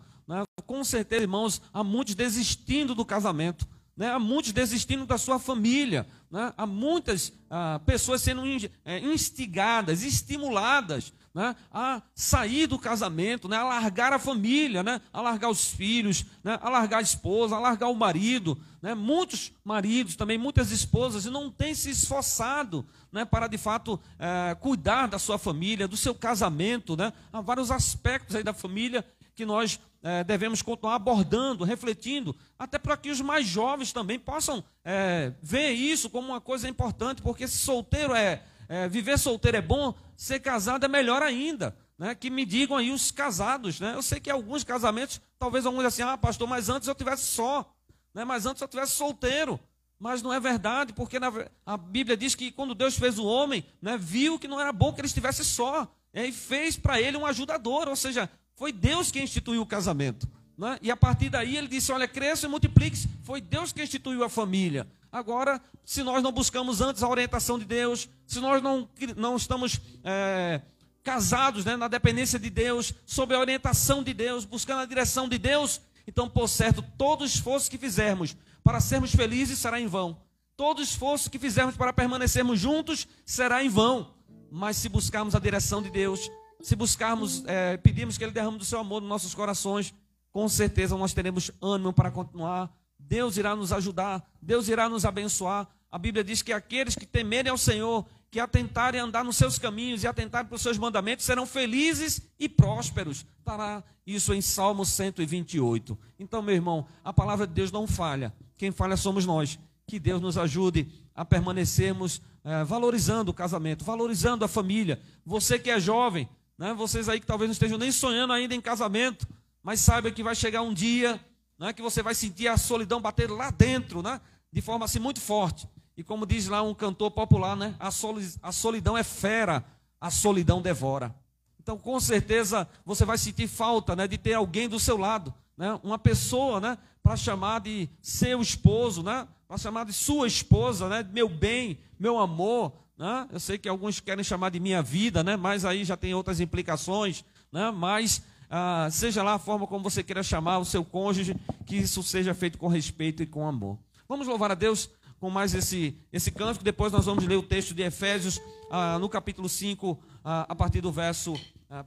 Com certeza, irmãos, há muitos desistindo do casamento. Né? há muitos desistindo da sua família, né? há muitas ah, pessoas sendo é, instigadas, estimuladas né, a sair do casamento, né, a largar a família, né, a largar os filhos, né, a largar a esposa, a largar o marido. Né, muitos maridos, também muitas esposas, não têm se esforçado né, para de fato é, cuidar da sua família, do seu casamento. Né, há vários aspectos aí da família que nós é, devemos continuar abordando, refletindo, até para que os mais jovens também possam é, ver isso como uma coisa importante, porque se solteiro é é, viver solteiro é bom, ser casado é melhor ainda. Né? Que me digam aí os casados. Né? Eu sei que alguns casamentos, talvez alguns assim, ah, pastor, mas antes eu tivesse só. Né? Mas antes eu tivesse solteiro. Mas não é verdade, porque na, a Bíblia diz que quando Deus fez o homem, né, viu que não era bom que ele estivesse só. E fez para ele um ajudador. Ou seja, foi Deus quem instituiu o casamento. Né? E a partir daí ele disse: Olha, cresça e multiplique-se. Foi Deus que instituiu a família. Agora, se nós não buscamos antes a orientação de Deus, se nós não, não estamos é, casados né, na dependência de Deus, sob a orientação de Deus, buscando a direção de Deus, então, por certo, todo esforço que fizermos para sermos felizes será em vão. Todo esforço que fizermos para permanecermos juntos será em vão. Mas se buscarmos a direção de Deus, se buscarmos, é, pedirmos que Ele derrame do seu amor nos nossos corações, com certeza nós teremos ânimo para continuar Deus irá nos ajudar, Deus irá nos abençoar. A Bíblia diz que aqueles que temerem ao Senhor, que atentarem a andar nos seus caminhos e atentarem para os seus mandamentos, serão felizes e prósperos. Estará isso em Salmo 128. Então, meu irmão, a palavra de Deus não falha. Quem falha somos nós. Que Deus nos ajude a permanecermos é, valorizando o casamento, valorizando a família. Você que é jovem, né, vocês aí que talvez não estejam nem sonhando ainda em casamento, mas saiba que vai chegar um dia né, que você vai sentir a solidão bater lá dentro, né, de forma assim muito forte. E como diz lá um cantor popular, né, a, solidão é fera, a solidão devora. Então, com certeza, você vai sentir falta né, de ter alguém do seu lado, né, uma pessoa né, para chamar de seu esposo, né, para chamar de sua esposa, né, meu bem, meu amor. Né? Eu sei que alguns querem chamar de minha vida, né, mas aí já tem outras implicações. Né, mas ah, seja lá a forma como você queira chamar o seu cônjuge, que isso seja feito com respeito e com amor. Vamos louvar a Deus com mais esse, esse cântico, depois nós vamos ler o texto de Efésios, ah, no capítulo 5, ah, a partir do verso 1. Ah,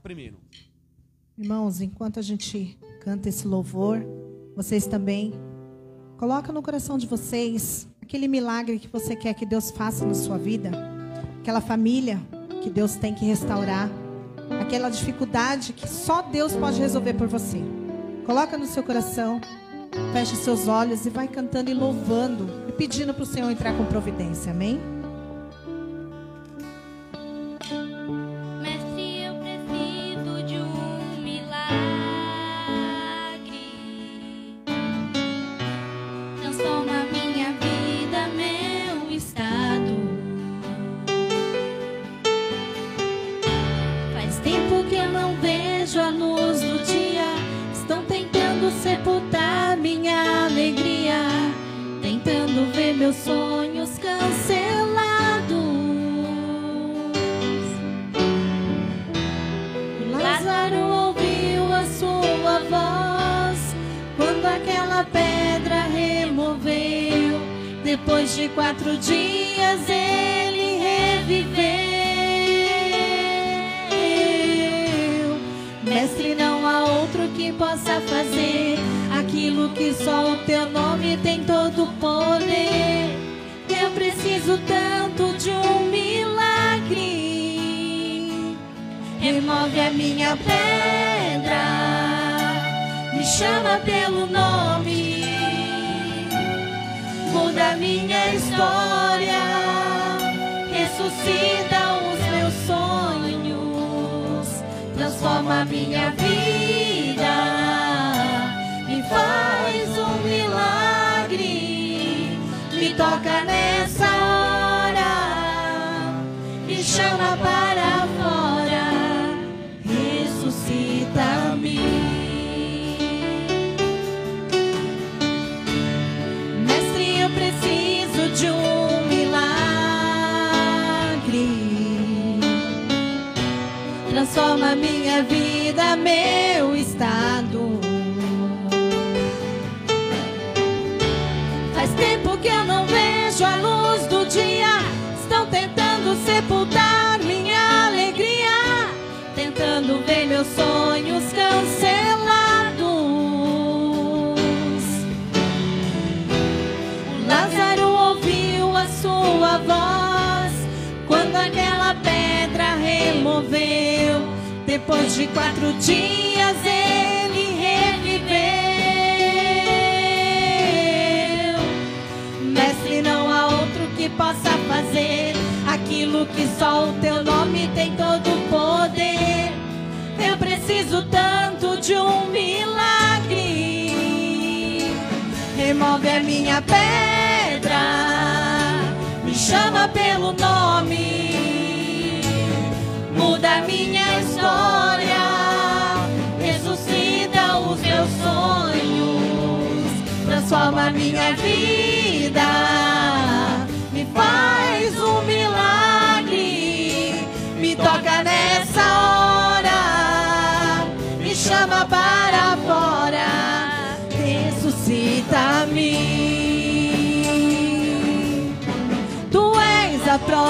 Irmãos, enquanto a gente canta esse louvor, vocês também coloca no coração de vocês aquele milagre que você quer que Deus faça na sua vida, aquela família que Deus tem que restaurar aquela dificuldade que só Deus pode resolver por você. Coloca no seu coração, feche seus olhos e vai cantando e louvando e pedindo para o Senhor entrar com providência. Amém?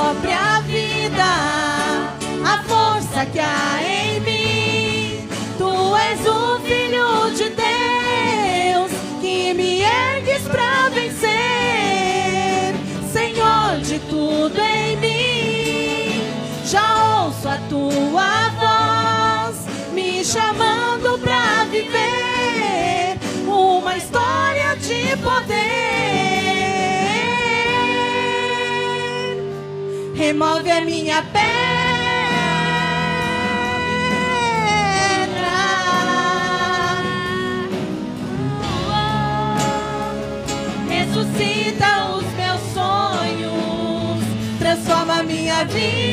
Própria vida, a força que há em mim. Tu és o Filho de Deus que me ergues pra vencer, Senhor de tudo em mim. Já ouço a tua voz me chamando pra viver Remove a minha pedra. Ressuscita os meus sonhos, transforma minha vida,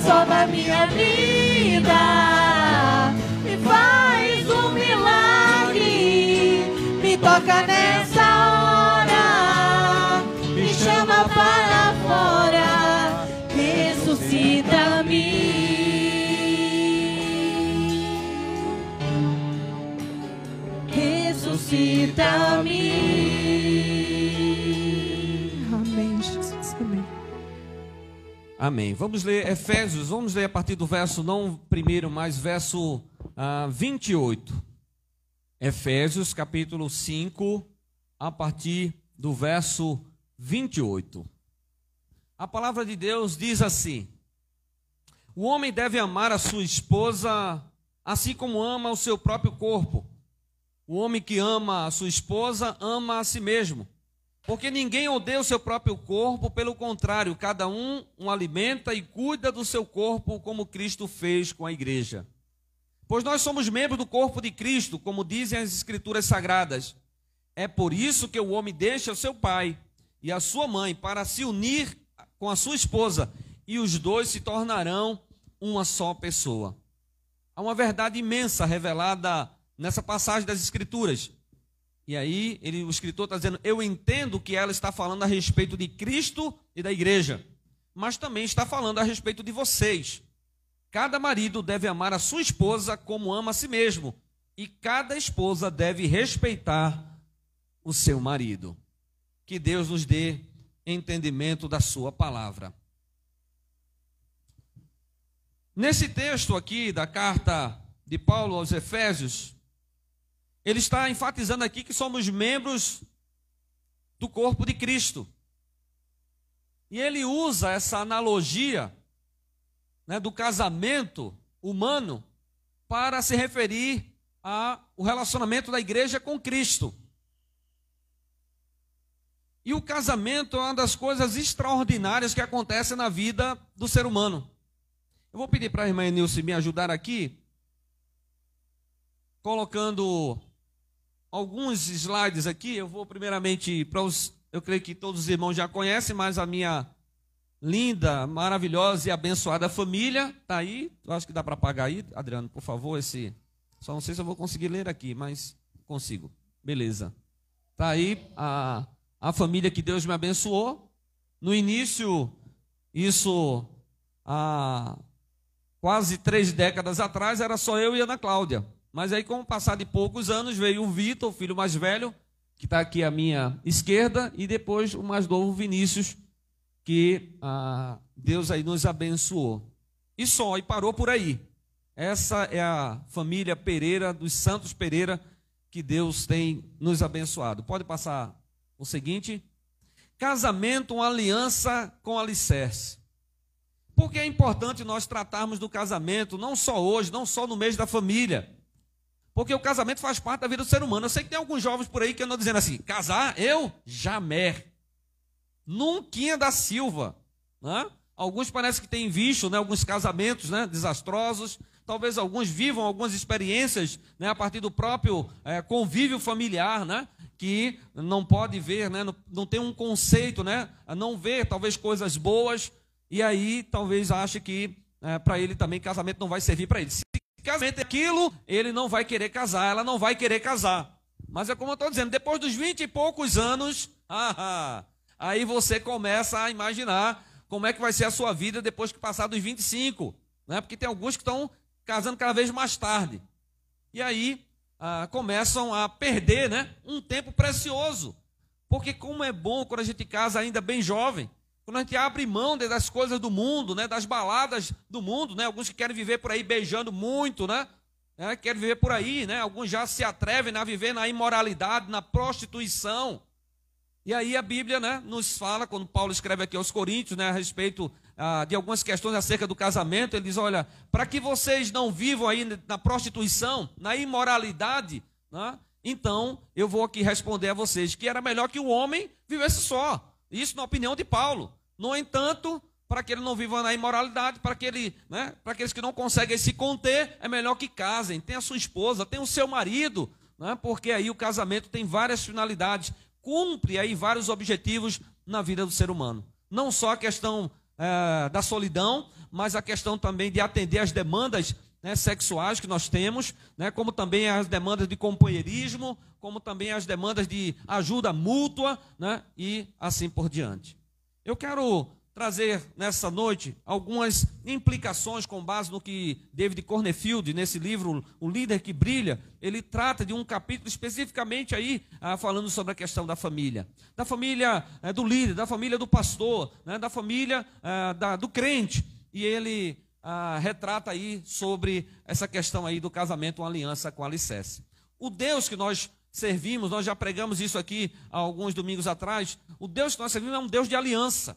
transforma minha vida, me faz um milagre, me toca nessa Amém. Vamos ler Efésios, vamos ler a partir do verso, não primeiro, mas verso ah, 28. Efésios, capítulo 5, a partir do verso 28. A palavra de Deus diz assim: O homem deve amar a sua esposa assim como ama o seu próprio corpo. O homem que ama a sua esposa ama a si mesmo. Porque ninguém odeia o seu próprio corpo, pelo contrário, cada um o alimenta e cuida do seu corpo, como Cristo fez com a igreja. Pois nós somos membros do corpo de Cristo, como dizem as Escrituras Sagradas. É por isso que o homem deixa o seu pai e a sua mãe para se unir com a sua esposa, e os dois se tornarão uma só pessoa. Há uma verdade imensa revelada nessa passagem das Escrituras. E aí, ele, o escritor está dizendo: Eu entendo que ela está falando a respeito de Cristo e da igreja, mas também está falando a respeito de vocês. Cada marido deve amar a sua esposa como ama a si mesmo, e cada esposa deve respeitar o seu marido. Que Deus nos dê entendimento da sua palavra. Nesse texto aqui da carta de Paulo aos Efésios, ele está enfatizando aqui que somos membros do corpo de Cristo. E ele usa essa analogia né, do casamento humano para se referir ao relacionamento da igreja com Cristo. E o casamento é uma das coisas extraordinárias que acontecem na vida do ser humano. Eu vou pedir para a irmã Nilce me ajudar aqui, colocando alguns slides aqui. Eu vou primeiramente para os. Eu creio que todos os irmãos já conhecem, mas a minha linda, maravilhosa e abençoada família está aí. Eu acho que dá para apagar aí, Adriano, por favor, esse. Só não sei se eu vou conseguir ler aqui, mas consigo. Beleza. Está aí a, a família que Deus me abençoou. No início, isso há quase três décadas atrás, era só eu e Ana Cláudia. Mas aí, com o passar de poucos anos, veio o Vitor, o filho mais velho, que está aqui à minha esquerda, e depois o mais novo, Vinícius, que ah, Deus aí nos abençoou. E só, e parou por aí. Essa é a família Pereira, dos Santos Pereira, que Deus tem nos abençoado. Pode passar o seguinte: casamento, uma aliança com alicerce. Porque é importante nós tratarmos do casamento, não só hoje, não só no mês da família. Porque o casamento faz parte da vida do ser humano. Eu sei que tem alguns jovens por aí que andam dizendo assim: casar, eu? Jamais. Nunca da Silva. Né? Alguns parece que têm visto né, alguns casamentos né, desastrosos. Talvez alguns vivam algumas experiências né, a partir do próprio é, convívio familiar, né, que não pode ver, né, não, não tem um conceito, né, não vê talvez coisas boas, e aí talvez ache que é, para ele também casamento não vai servir para ele. Se casamento é aquilo, ele não vai querer casar, ela não vai querer casar. Mas é como eu estou dizendo, depois dos vinte e poucos anos, ah, aí você começa a imaginar como é que vai ser a sua vida depois que passar dos 25. Né? Porque tem alguns que estão casando cada vez mais tarde. E aí ah, começam a perder né, um tempo precioso. Porque como é bom quando a gente casa ainda bem jovem, quando a gente abre mão das coisas do mundo, né, das baladas do mundo, né, alguns que querem viver por aí beijando muito, né, né, querem viver por aí, né, alguns já se atrevem a viver na imoralidade, na prostituição. E aí a Bíblia né, nos fala, quando Paulo escreve aqui aos Coríntios, né, a respeito ah, de algumas questões acerca do casamento, ele diz: olha, para que vocês não vivam aí na prostituição, na imoralidade, né, então eu vou aqui responder a vocês que era melhor que o homem vivesse só. Isso na opinião de Paulo. No entanto, para que ele não viva na imoralidade, para que ele, né, para aqueles que não conseguem se conter, é melhor que casem, tenha sua esposa, tenha o seu marido, né, porque aí o casamento tem várias finalidades cumpre aí vários objetivos na vida do ser humano. Não só a questão é, da solidão, mas a questão também de atender às demandas né, sexuais que nós temos, né, como também as demandas de companheirismo, como também as demandas de ajuda mútua né, e assim por diante. Eu quero trazer nessa noite algumas implicações com base no que David Cornefield, nesse livro O Líder que Brilha, ele trata de um capítulo especificamente aí ah, falando sobre a questão da família. Da família eh, do líder, da família do pastor, né, da família ah, do crente. E ele ah, retrata aí sobre essa questão aí do casamento, uma aliança com alicerce. O Deus que nós servimos, nós já pregamos isso aqui há alguns domingos atrás, o Deus que nós servimos é um Deus de aliança.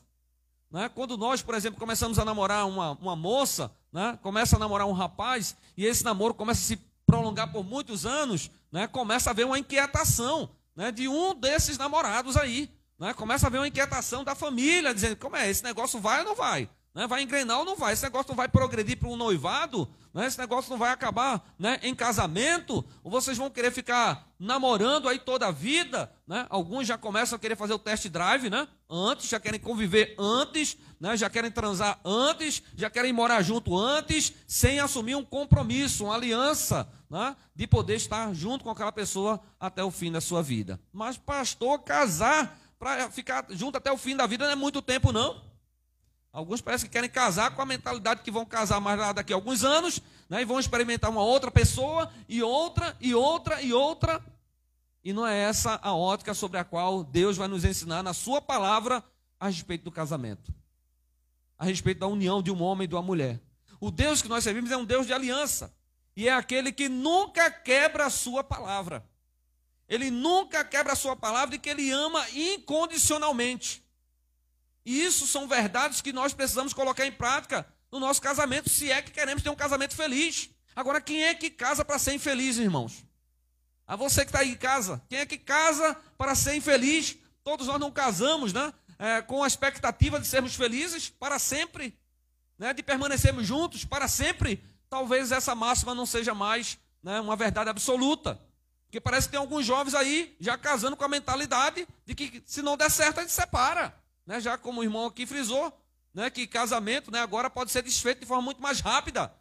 Né? Quando nós, por exemplo, começamos a namorar uma, uma moça, né? começa a namorar um rapaz, e esse namoro começa a se prolongar por muitos anos, né? começa a haver uma inquietação né? de um desses namorados aí. Né? Começa a haver uma inquietação da família, dizendo, como é, esse negócio vai ou não vai? Né? Vai engrenar ou não vai? Esse negócio não vai progredir para um noivado? Né? Esse negócio não vai acabar né? em casamento? Ou vocês vão querer ficar namorando aí toda a vida? Né? Alguns já começam a querer fazer o test drive, né? Antes, já querem conviver antes, né? já querem transar antes, já querem morar junto antes, sem assumir um compromisso, uma aliança, né? de poder estar junto com aquela pessoa até o fim da sua vida. Mas, pastor, casar para ficar junto até o fim da vida não é muito tempo, não. Alguns parecem que querem casar com a mentalidade que vão casar mais lá daqui a alguns anos, né, e vão experimentar uma outra pessoa, e outra, e outra, e outra. E não é essa a ótica sobre a qual Deus vai nos ensinar na Sua palavra a respeito do casamento, a respeito da união de um homem e de uma mulher. O Deus que nós servimos é um Deus de aliança, e é aquele que nunca quebra a Sua palavra. Ele nunca quebra a Sua palavra e que Ele ama incondicionalmente. E isso são verdades que nós precisamos colocar em prática no nosso casamento, se é que queremos ter um casamento feliz. Agora, quem é que casa para ser infeliz, irmãos? A você que está aí em casa, quem é que casa para ser infeliz? Todos nós não casamos, né? É, com a expectativa de sermos felizes para sempre, né? de permanecermos juntos para sempre. Talvez essa máxima não seja mais né, uma verdade absoluta. Porque parece que tem alguns jovens aí já casando com a mentalidade de que se não der certo, a gente separa né, já como o irmão aqui frisou, né, que casamento né, agora pode ser desfeito de forma muito mais rápida.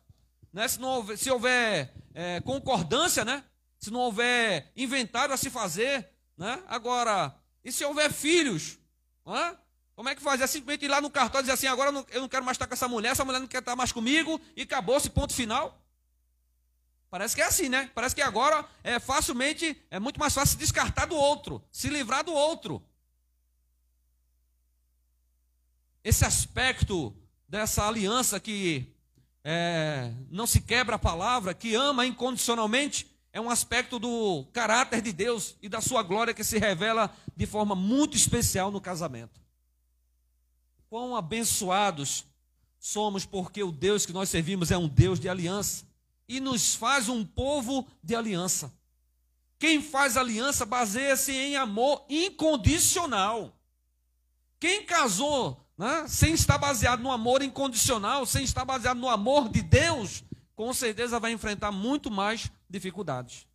Né, se, não houver, se houver é, concordância, né, se não houver inventário a se fazer, né, agora, e se houver filhos? Né, como é que faz? É simplesmente ir lá no cartório e dizer assim: agora eu não, eu não quero mais estar com essa mulher, essa mulher não quer estar mais comigo, e acabou-se, ponto final. Parece que é assim, né? Parece que agora é facilmente, é muito mais fácil descartar do outro, se livrar do outro. Esse aspecto dessa aliança que é, não se quebra a palavra, que ama incondicionalmente, é um aspecto do caráter de Deus e da sua glória que se revela de forma muito especial no casamento. Quão abençoados somos porque o Deus que nós servimos é um Deus de aliança e nos faz um povo de aliança. Quem faz aliança baseia-se em amor incondicional. Quem casou né, sem estar baseado no amor incondicional, sem estar baseado no amor de Deus, com certeza vai enfrentar muito mais dificuldades.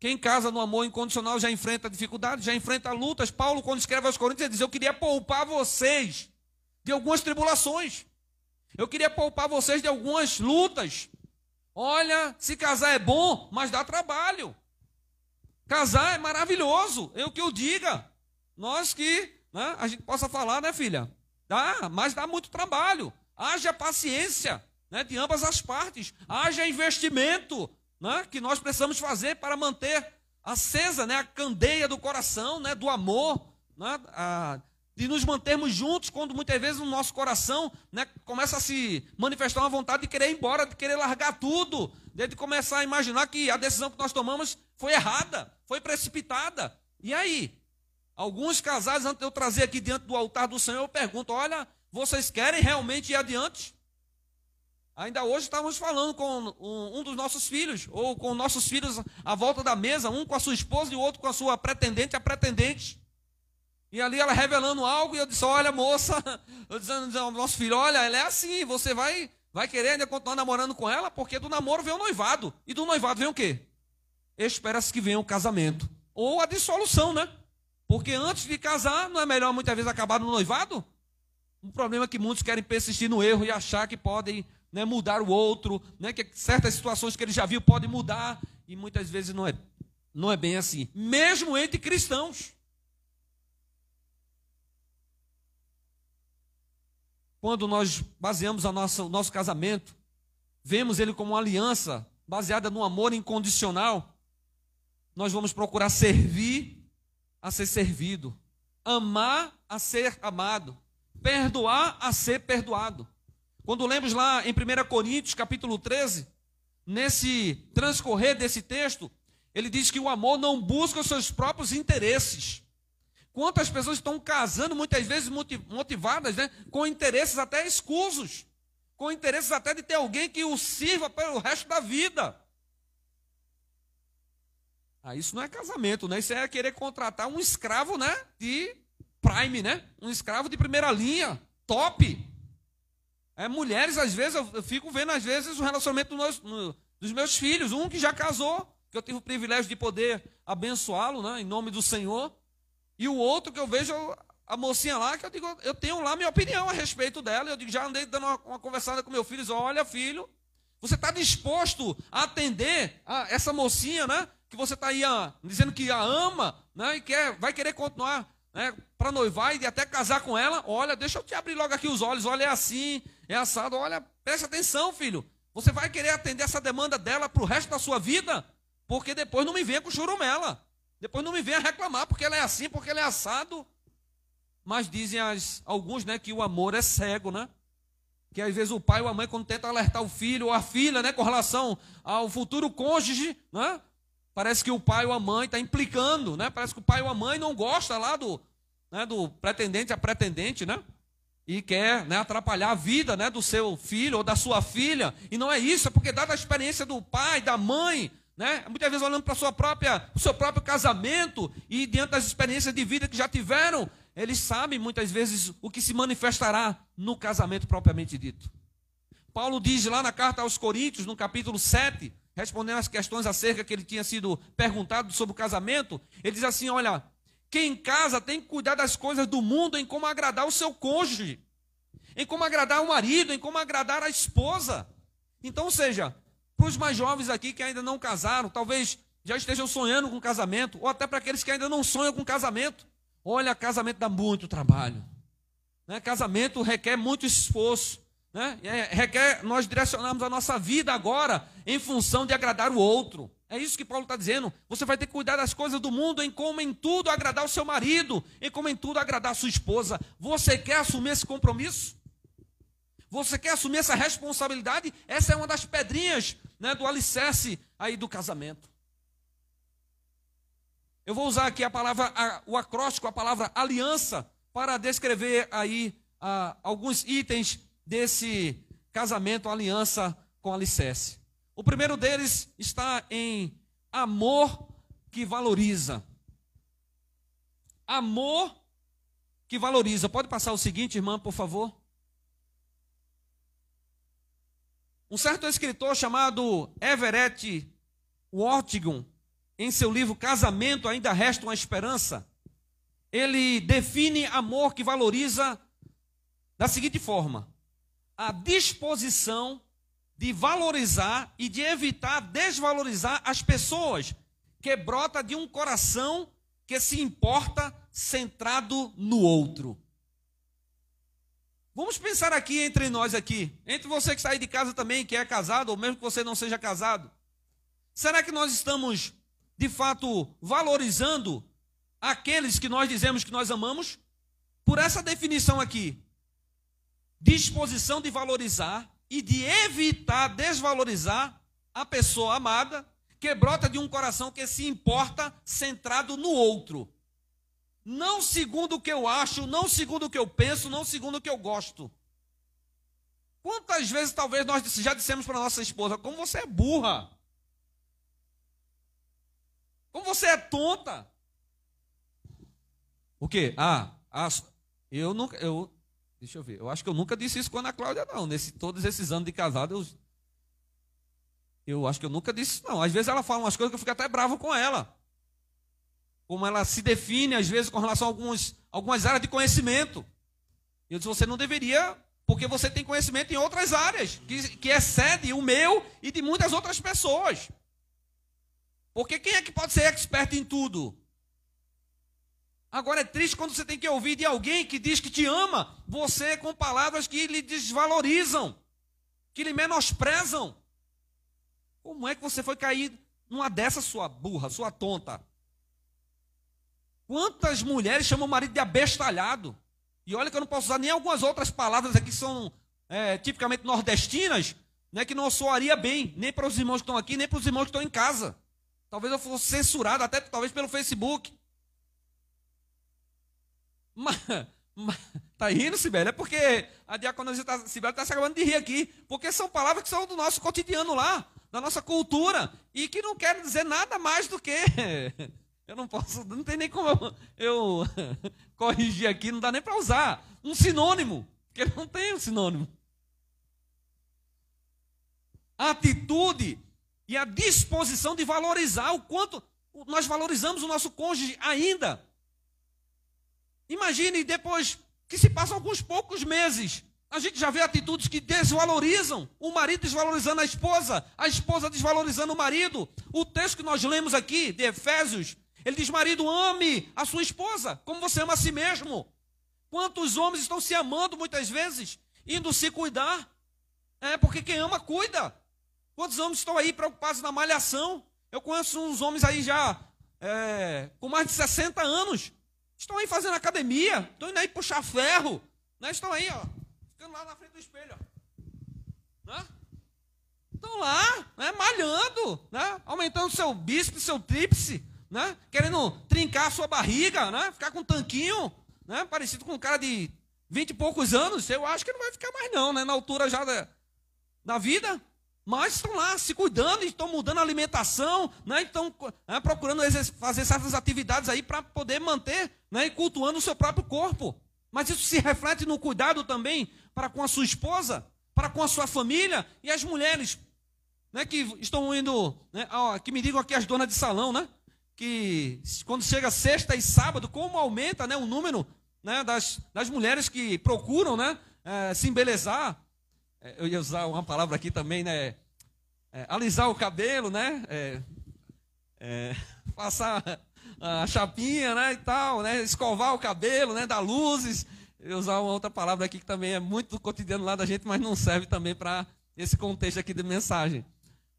Quem casa no amor incondicional já enfrenta dificuldades, já enfrenta lutas. Paulo, quando escreve aos Coríntios, ele diz: Eu queria poupar vocês de algumas tribulações. Eu queria poupar vocês de algumas lutas. Olha, se casar é bom, mas dá trabalho. Casar é maravilhoso, eu que eu diga. Nós que né, a gente possa falar, né, filha? Dá, mas dá muito trabalho. Haja paciência né, de ambas as partes. Haja investimento né, que nós precisamos fazer para manter acesa né, a candeia do coração, né, do amor, né, a, de nos mantermos juntos, quando muitas vezes no nosso coração né, começa a se manifestar uma vontade de querer ir embora, de querer largar tudo, de começar a imaginar que a decisão que nós tomamos foi errada, foi precipitada. E aí? Alguns casais, antes de eu trazer aqui diante do altar do Senhor, eu pergunto: olha, vocês querem realmente ir adiante? Ainda hoje estávamos falando com um, dos nossos filhos, ou com nossos filhos à volta da mesa, um com a sua esposa e o outro com a sua pretendente, a pretendente. E ali ela revelando algo, e eu disse: Olha, moça, eu dizendo ao nosso filho: Olha, ela é assim, você vai, vai querer ainda continuar namorando com ela, porque do namoro vem o noivado. E do noivado vem o quê? Espera-se que venha o casamento. Ou a dissolução, né? Porque antes de casar, não é melhor muitas vezes acabar no noivado? O problema é que muitos querem persistir no erro e achar que podem né, mudar o outro, né, que certas situações que ele já viu podem mudar, e muitas vezes não é, não é bem assim. Mesmo entre cristãos. quando nós baseamos a nossa, o nosso casamento, vemos ele como uma aliança baseada no amor incondicional, nós vamos procurar servir a ser servido, amar a ser amado, perdoar a ser perdoado. Quando lemos lá em 1 Coríntios, capítulo 13, nesse transcorrer desse texto, ele diz que o amor não busca os seus próprios interesses. Quantas pessoas estão casando, muitas vezes motivadas, né, com interesses até escusos, com interesses até de ter alguém que o sirva pelo resto da vida. Ah, isso não é casamento, né? Isso é querer contratar um escravo, né? De prime, né? Um escravo de primeira linha, top. É, mulheres, às vezes, eu, fico vendo, às vezes, o relacionamento dos meus, no, dos meus filhos. Um que já casou, que eu tive o privilégio de poder abençoá-lo, né? Em nome do Senhor. E o outro que eu vejo, a mocinha lá, que eu digo, eu tenho lá minha opinião a respeito dela. Eu digo, já andei dando uma, uma conversada com meu filho, diz, olha, filho, você está disposto a atender a essa mocinha, né? Que você está aí a, dizendo que a ama, né? E quer, vai querer continuar né, para noivar e até casar com ela. Olha, deixa eu te abrir logo aqui os olhos. Olha, é assim, é assado. Olha, preste atenção, filho. Você vai querer atender essa demanda dela para o resto da sua vida? Porque depois não me venha com churumela. Depois não me venha reclamar porque ela é assim, porque ela é assado. Mas dizem as, alguns né, que o amor é cego, né? Que às vezes o pai ou a mãe, quando tenta alertar o filho ou a filha, né, com relação ao futuro cônjuge, né? Parece que o pai ou a mãe está implicando, né? Parece que o pai ou a mãe não gosta lá do, né, do pretendente a pretendente, né? E quer né, atrapalhar a vida né, do seu filho ou da sua filha. E não é isso, é porque dada a experiência do pai, da mãe, né? Muitas vezes olhando para o seu próprio casamento e diante das experiências de vida que já tiveram, eles sabem muitas vezes o que se manifestará no casamento propriamente dito. Paulo diz lá na carta aos Coríntios, no capítulo 7, respondendo às questões acerca que ele tinha sido perguntado sobre o casamento, ele diz assim: Olha, quem casa tem que cuidar das coisas do mundo em como agradar o seu cônjuge, em como agradar o marido, em como agradar a esposa. Então, ou seja, para os mais jovens aqui que ainda não casaram, talvez já estejam sonhando com casamento, ou até para aqueles que ainda não sonham com casamento. Olha, casamento dá muito trabalho. Né? Casamento requer muito esforço. né? É, requer nós direcionarmos a nossa vida agora em função de agradar o outro. É isso que Paulo está dizendo. Você vai ter que cuidar das coisas do mundo, em como em tudo agradar o seu marido, em como em tudo agradar a sua esposa. Você quer assumir esse compromisso? Você quer assumir essa responsabilidade? Essa é uma das pedrinhas né, do alicerce aí do casamento. Eu vou usar aqui a palavra, o acróstico, a palavra aliança, para descrever aí a, alguns itens desse casamento, aliança com alicerce. O primeiro deles está em amor que valoriza. Amor que valoriza. Pode passar o seguinte, irmã, por favor? Um certo escritor chamado Everett Wortigon, em seu livro Casamento Ainda Resta uma Esperança, ele define amor que valoriza da seguinte forma: a disposição de valorizar e de evitar desvalorizar as pessoas, que brota de um coração que se importa centrado no outro. Vamos pensar aqui entre nós aqui, entre você que aí de casa também, que é casado, ou mesmo que você não seja casado. Será que nós estamos, de fato, valorizando aqueles que nós dizemos que nós amamos? Por essa definição aqui, disposição de valorizar e de evitar desvalorizar a pessoa amada, que brota de um coração que se importa centrado no outro não segundo o que eu acho, não segundo o que eu penso, não segundo o que eu gosto. Quantas vezes talvez nós já dissemos para nossa esposa, como você é burra? Como você é tonta? O quê? Ah, ah, eu nunca, eu, deixa eu ver, eu acho que eu nunca disse isso com a Ana Cláudia, não. Nesse, todos esses anos de casado, eu, eu acho que eu nunca disse isso, não. Às vezes ela fala umas coisas que eu fico até bravo com ela como ela se define, às vezes, com relação a alguns, algumas áreas de conhecimento. Eu disse, você não deveria, porque você tem conhecimento em outras áreas, que, que excede o meu e de muitas outras pessoas. Porque quem é que pode ser expert em tudo? Agora é triste quando você tem que ouvir de alguém que diz que te ama, você com palavras que lhe desvalorizam, que lhe menosprezam. Como é que você foi cair numa dessa, sua burra, sua tonta? Quantas mulheres chamam o marido de abestalhado? E olha que eu não posso usar nem algumas outras palavras aqui que são é, tipicamente nordestinas, né, que não soaria bem, nem para os irmãos que estão aqui, nem para os irmãos que estão em casa. Talvez eu fosse censurado, até talvez pelo Facebook. Mas, mas tá rindo, Sibeli? É porque a diaconisa tá, Sibeli está se acabando de rir aqui. Porque são palavras que são do nosso cotidiano lá, da nossa cultura, e que não querem dizer nada mais do que Eu não posso, não tem nem como eu, eu corrigir aqui, não dá nem para usar um sinônimo, porque não tem um sinônimo. Atitude e a disposição de valorizar o quanto nós valorizamos o nosso cônjuge ainda. Imagine depois que se passam alguns poucos meses, a gente já vê atitudes que desvalorizam, o marido desvalorizando a esposa, a esposa desvalorizando o marido. O texto que nós lemos aqui, de Efésios, ele diz: marido, ame a sua esposa, como você ama a si mesmo. Quantos homens estão se amando muitas vezes, indo se cuidar? É porque quem ama, cuida. Quantos homens estão aí preocupados na malhação? Eu conheço uns homens aí já é, com mais de 60 anos. Estão aí fazendo academia, estão indo aí puxar ferro. Né? Estão aí, ó, ficando lá na frente do espelho. Né? Estão lá, né, malhando, né, aumentando seu bíceps, seu tríplice né? Querendo trincar a sua barriga, né? Ficar com um tanquinho, né? Parecido com um cara de vinte e poucos anos. Eu acho que não vai ficar mais não, né? Na altura já da, da vida. Mas estão lá se cuidando, estão mudando a alimentação, né? estão né, procurando fazer certas atividades aí para poder manter né, e cultuando o seu próprio corpo. Mas isso se reflete no cuidado também para com a sua esposa, para com a sua família e as mulheres né, que estão indo, né, ó, que me digam aqui as donas de salão, né? que quando chega sexta e sábado, como aumenta né, o número né, das, das mulheres que procuram né, é, se embelezar. É, eu ia usar uma palavra aqui também, né? É, alisar o cabelo, né? É, é, passar a chapinha, né? E tal, né? Escovar o cabelo, né? Dar luzes. Eu usar uma outra palavra aqui que também é muito do cotidiano lá da gente, mas não serve também para esse contexto aqui de mensagem.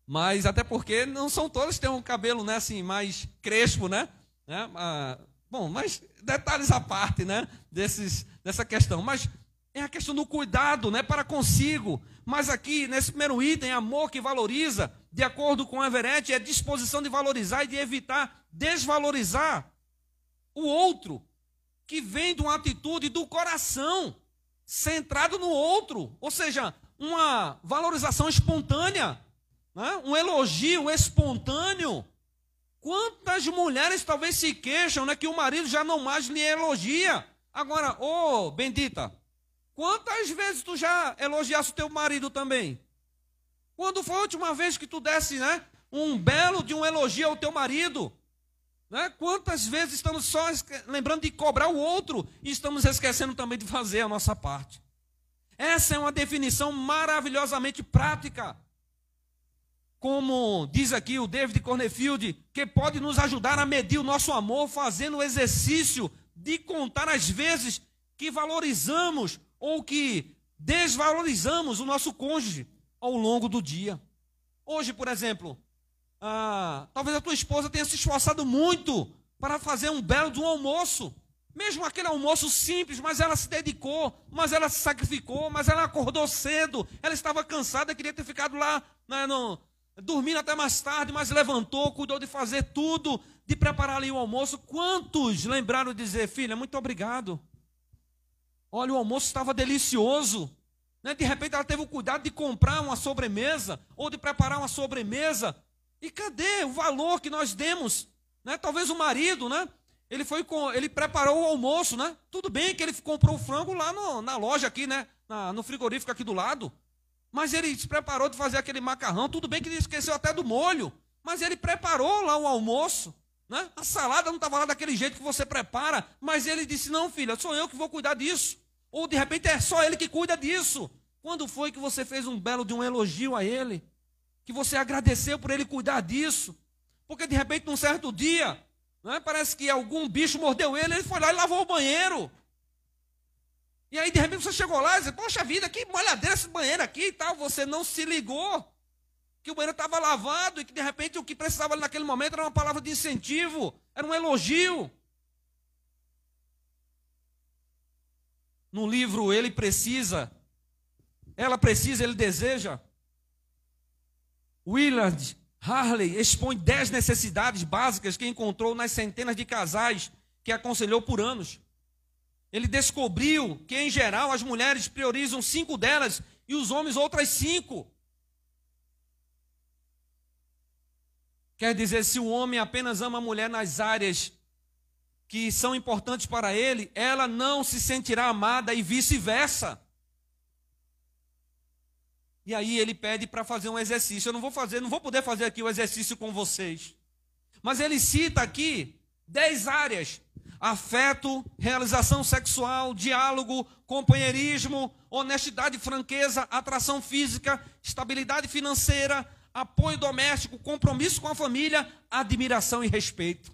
Mas até porque não são todos que têm um cabelo né, assim, mais crespo, né? né? Ah, bom, mas detalhes à parte né, desses, dessa questão. Mas é a questão do cuidado né, para consigo. Mas aqui, nesse primeiro item, amor que valoriza, de acordo com Everett, é disposição de valorizar e de evitar desvalorizar o outro, que vem de uma atitude do coração, centrado no outro. Ou seja, uma valorização espontânea né? um elogio espontâneo. Quantas mulheres talvez se queixam né, que o marido já não mais lhe elogia? Agora, ô oh, bendita, quantas vezes tu já elogiaste o teu marido também? Quando foi a última vez que tu desse né, um belo de um elogio ao teu marido? Né? Quantas vezes estamos só lembrando de cobrar o outro e estamos esquecendo também de fazer a nossa parte? Essa é uma definição maravilhosamente prática como diz aqui o David Cornefield, que pode nos ajudar a medir o nosso amor fazendo o exercício de contar as vezes que valorizamos ou que desvalorizamos o nosso cônjuge ao longo do dia. Hoje, por exemplo, ah, talvez a tua esposa tenha se esforçado muito para fazer um belo de um almoço. Mesmo aquele almoço simples, mas ela se dedicou, mas ela se sacrificou, mas ela acordou cedo, ela estava cansada, queria ter ficado lá né, no, dormindo até mais tarde, mas levantou, cuidou de fazer tudo, de preparar ali o almoço. Quantos lembraram de dizer, filha, muito obrigado. Olha, o almoço estava delicioso. Né? De repente ela teve o cuidado de comprar uma sobremesa ou de preparar uma sobremesa. E cadê o valor que nós demos? Né? Talvez o marido, né? Ele foi com, ele preparou o almoço, né? Tudo bem que ele comprou o frango lá no, na loja aqui, né? Na, no frigorífico aqui do lado. Mas ele se preparou de fazer aquele macarrão. Tudo bem que ele esqueceu até do molho. Mas ele preparou lá o almoço. Né? A salada não estava lá daquele jeito que você prepara. Mas ele disse: Não, filha, sou eu que vou cuidar disso. Ou de repente é só ele que cuida disso. Quando foi que você fez um belo de um elogio a ele? Que você agradeceu por ele cuidar disso? Porque de repente, num certo dia, né, parece que algum bicho mordeu ele, ele foi lá e lavou o banheiro. E aí, de repente, você chegou lá e disse, poxa vida, que molhadeira esse banheiro aqui e tal. Você não se ligou que o banheiro estava lavado e que, de repente, o que precisava naquele momento era uma palavra de incentivo, era um elogio. No livro Ele Precisa, Ela Precisa, Ele Deseja, Willard Harley expõe dez necessidades básicas que encontrou nas centenas de casais que aconselhou por anos. Ele descobriu que, em geral, as mulheres priorizam cinco delas e os homens outras cinco. Quer dizer, se o homem apenas ama a mulher nas áreas que são importantes para ele, ela não se sentirá amada e vice-versa. E aí ele pede para fazer um exercício. Eu não vou fazer, não vou poder fazer aqui o exercício com vocês. Mas ele cita aqui dez áreas afeto, realização sexual, diálogo, companheirismo, honestidade, franqueza, atração física, estabilidade financeira, apoio doméstico, compromisso com a família, admiração e respeito.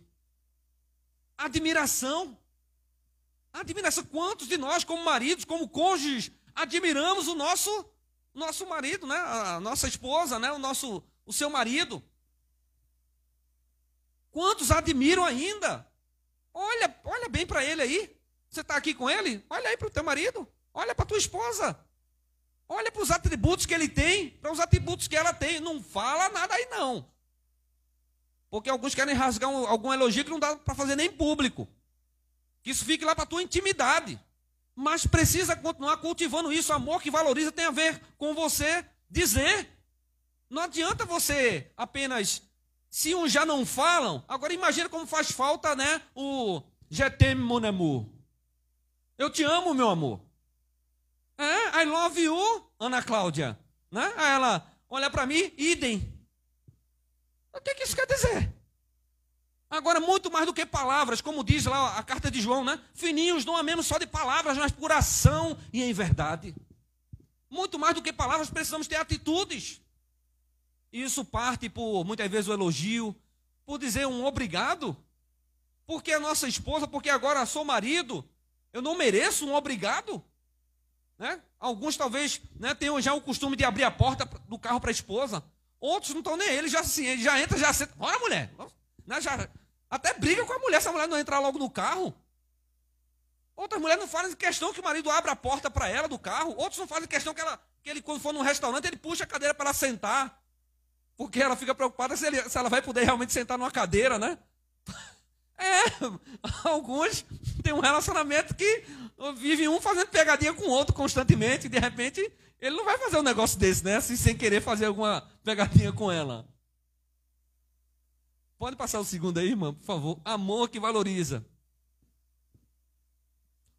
Admiração. Admiração. Quantos de nós, como maridos, como cônjuges, admiramos o nosso nosso marido, né? A nossa esposa, né? O nosso o seu marido. Quantos admiram ainda? Olha, olha bem para ele aí. Você está aqui com ele? Olha aí para o teu marido. Olha para tua esposa. Olha para os atributos que ele tem, para os atributos que ela tem. Não fala nada aí não. Porque alguns querem rasgar um, algum elogio que não dá para fazer nem público. Que isso fique lá para a tua intimidade. Mas precisa continuar cultivando isso. Amor que valoriza tem a ver com você dizer. Não adianta você apenas se uns já não falam, agora imagina como faz falta, né? O GT mon amour. Eu te amo, meu amor. É, I love you, Ana Cláudia. Né? Aí ela olha para mim, idem. O que, que isso quer dizer? Agora, muito mais do que palavras, como diz lá a carta de João, né? Fininhos não amemos só de palavras, mas por ação e em verdade. Muito mais do que palavras, precisamos ter atitudes. Isso parte por muitas vezes o elogio, por dizer um obrigado, porque a nossa esposa, porque agora sou marido, Eu não mereço um obrigado? Né? Alguns talvez né, tenham já o costume de abrir a porta do carro para a esposa. Outros não estão nem ele, já assim, já entra, já senta. Bora, mulher. Né, já, até briga com a mulher se a mulher não entrar logo no carro. Outras mulheres não fazem questão que o marido abra a porta para ela do carro. Outros não fazem questão que, ela, que ele, quando for num restaurante, ele puxa a cadeira para ela sentar. Porque ela fica preocupada se, ele, se ela vai poder realmente sentar numa cadeira, né? É, alguns têm um relacionamento que vive um fazendo pegadinha com o outro constantemente, e de repente ele não vai fazer um negócio desse, né? Assim, sem querer fazer alguma pegadinha com ela. Pode passar o segundo aí, irmã, por favor. Amor que valoriza.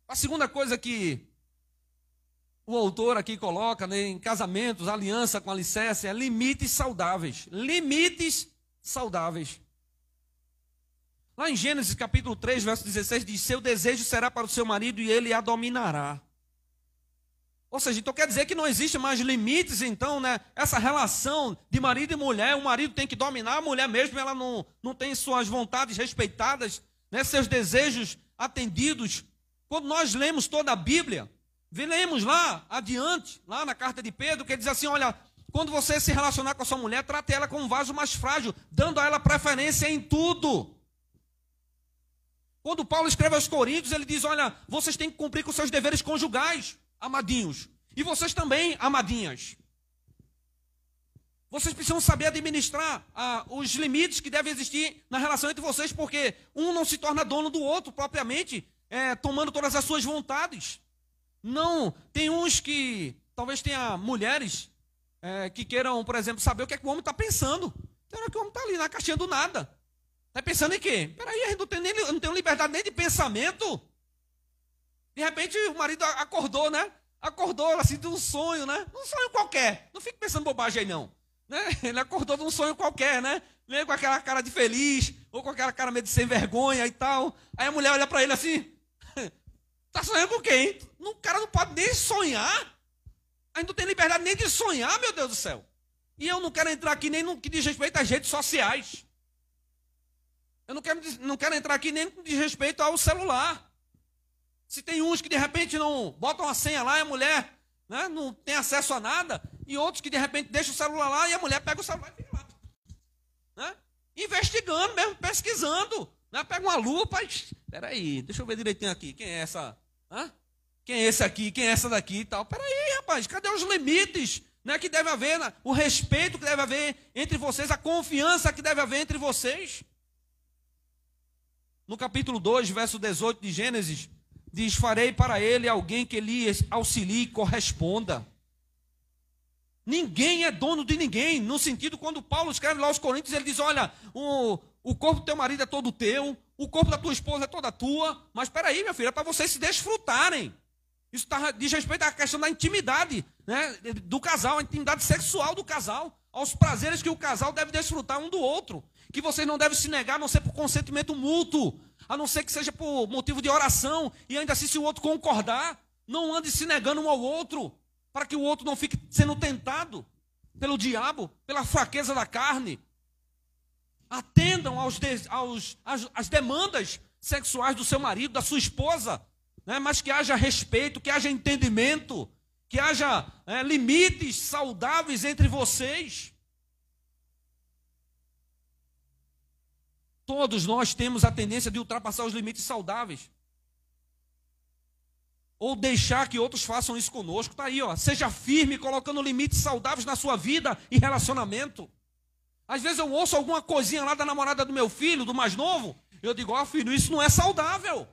A segunda coisa que o autor aqui coloca né, em casamentos, aliança com alicerce, é limites saudáveis. Limites saudáveis. Lá em Gênesis capítulo 3, verso 16, diz: Seu desejo será para o seu marido e ele a dominará. Ou seja, então quer dizer que não existe mais limites, então, né? Essa relação de marido e mulher, o marido tem que dominar, a mulher mesmo, ela não, não tem suas vontades respeitadas, né? seus desejos atendidos. Quando nós lemos toda a Bíblia, lemos lá adiante, lá na carta de Pedro, que diz assim: olha, quando você se relacionar com a sua mulher, trate ela como um vaso mais frágil, dando a ela preferência em tudo. Quando Paulo escreve aos Coríntios, ele diz: olha, vocês têm que cumprir com seus deveres conjugais amadinhos. E vocês também, amadinhas. Vocês precisam saber administrar ah, os limites que devem existir na relação entre vocês, porque um não se torna dono do outro propriamente, é, tomando todas as suas vontades. Não, tem uns que talvez tenha mulheres é, que queiram, por exemplo, saber o que, é que o homem está pensando. Hora que o homem está ali na caixinha do nada. Está pensando em quê? Peraí, a gente não tem, nem, não tem liberdade nem de pensamento. De repente o marido acordou, né? Acordou assim de um sonho, né? Um sonho qualquer. Não fique pensando bobagem aí, não. Né? Ele acordou de um sonho qualquer, né? Meio com aquela cara de feliz, ou com aquela cara meio de sem vergonha e tal. Aí a mulher olha para ele assim: Tá sonhando com quem? O cara não pode nem sonhar. Ainda não tem liberdade nem de sonhar, meu Deus do céu. E eu não quero entrar aqui nem no que diz respeito às redes sociais. Eu não quero, não quero entrar aqui nem diz respeito ao celular. Se tem uns que de repente não botam a senha lá e a mulher né, não tem acesso a nada, e outros que de repente deixam o celular lá e a mulher pega o celular e fica lá. Né? Investigando mesmo, pesquisando. Né? Pega uma lupa e. Peraí, deixa eu ver direitinho aqui. Quem é essa? Hã? Quem é esse aqui? Quem é essa daqui e tal? Peraí, rapaz, cadê os limites? Né, que deve haver, o respeito que deve haver entre vocês, a confiança que deve haver entre vocês. No capítulo 2, verso 18 de Gênesis, diz: Farei para ele alguém que lhe auxilie e corresponda. Ninguém é dono de ninguém. No sentido, quando Paulo escreve lá aos Coríntios, ele diz: Olha, o, o corpo do teu marido é todo teu, o corpo da tua esposa é toda tua. Mas peraí, meu filho, é para vocês se desfrutarem. Isso tá, diz respeito à questão da intimidade né, do casal, a intimidade sexual do casal, aos prazeres que o casal deve desfrutar um do outro. Que vocês não devem se negar, a não ser por consentimento mútuo a não ser que seja por motivo de oração, e ainda assim, se o outro concordar, não ande se negando um ao outro, para que o outro não fique sendo tentado pelo diabo, pela fraqueza da carne. Atendam aos, aos, às, às demandas sexuais do seu marido, da sua esposa, né? mas que haja respeito, que haja entendimento, que haja é, limites saudáveis entre vocês. Todos nós temos a tendência de ultrapassar os limites saudáveis. Ou deixar que outros façam isso conosco. Está aí, ó. Seja firme, colocando limites saudáveis na sua vida e relacionamento. Às vezes eu ouço alguma coisinha lá da namorada do meu filho, do mais novo. Eu digo, ó oh, filho, isso não é saudável.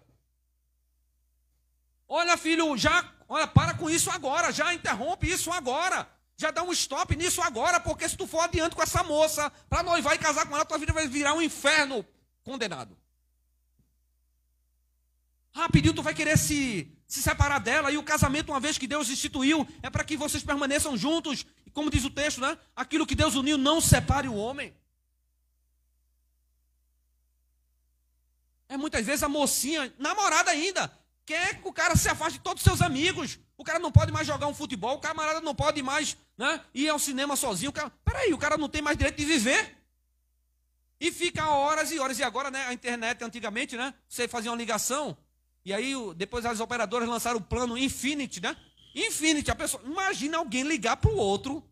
Olha, filho, já, olha, para com isso agora, já interrompe isso agora. Já dá um stop nisso agora, porque se tu for adiante com essa moça, para noivar e casar com ela, tua vida vai virar um inferno condenado. Rapidinho tu vai querer se, se separar dela, e o casamento, uma vez que Deus instituiu, é para que vocês permaneçam juntos. E como diz o texto, né? Aquilo que Deus uniu, não separe o homem. É muitas vezes a mocinha, namorada ainda, quer que o cara se afaste de todos os seus amigos. O cara não pode mais jogar um futebol, o camarada não pode mais né, ir ao cinema sozinho. O cara, peraí, o cara não tem mais direito de viver. E fica horas e horas. E agora, né, a internet, antigamente, né, você fazia uma ligação E aí, depois as operadoras lançaram o plano Infinity, né? Infinity, a pessoa. Imagina alguém ligar para o outro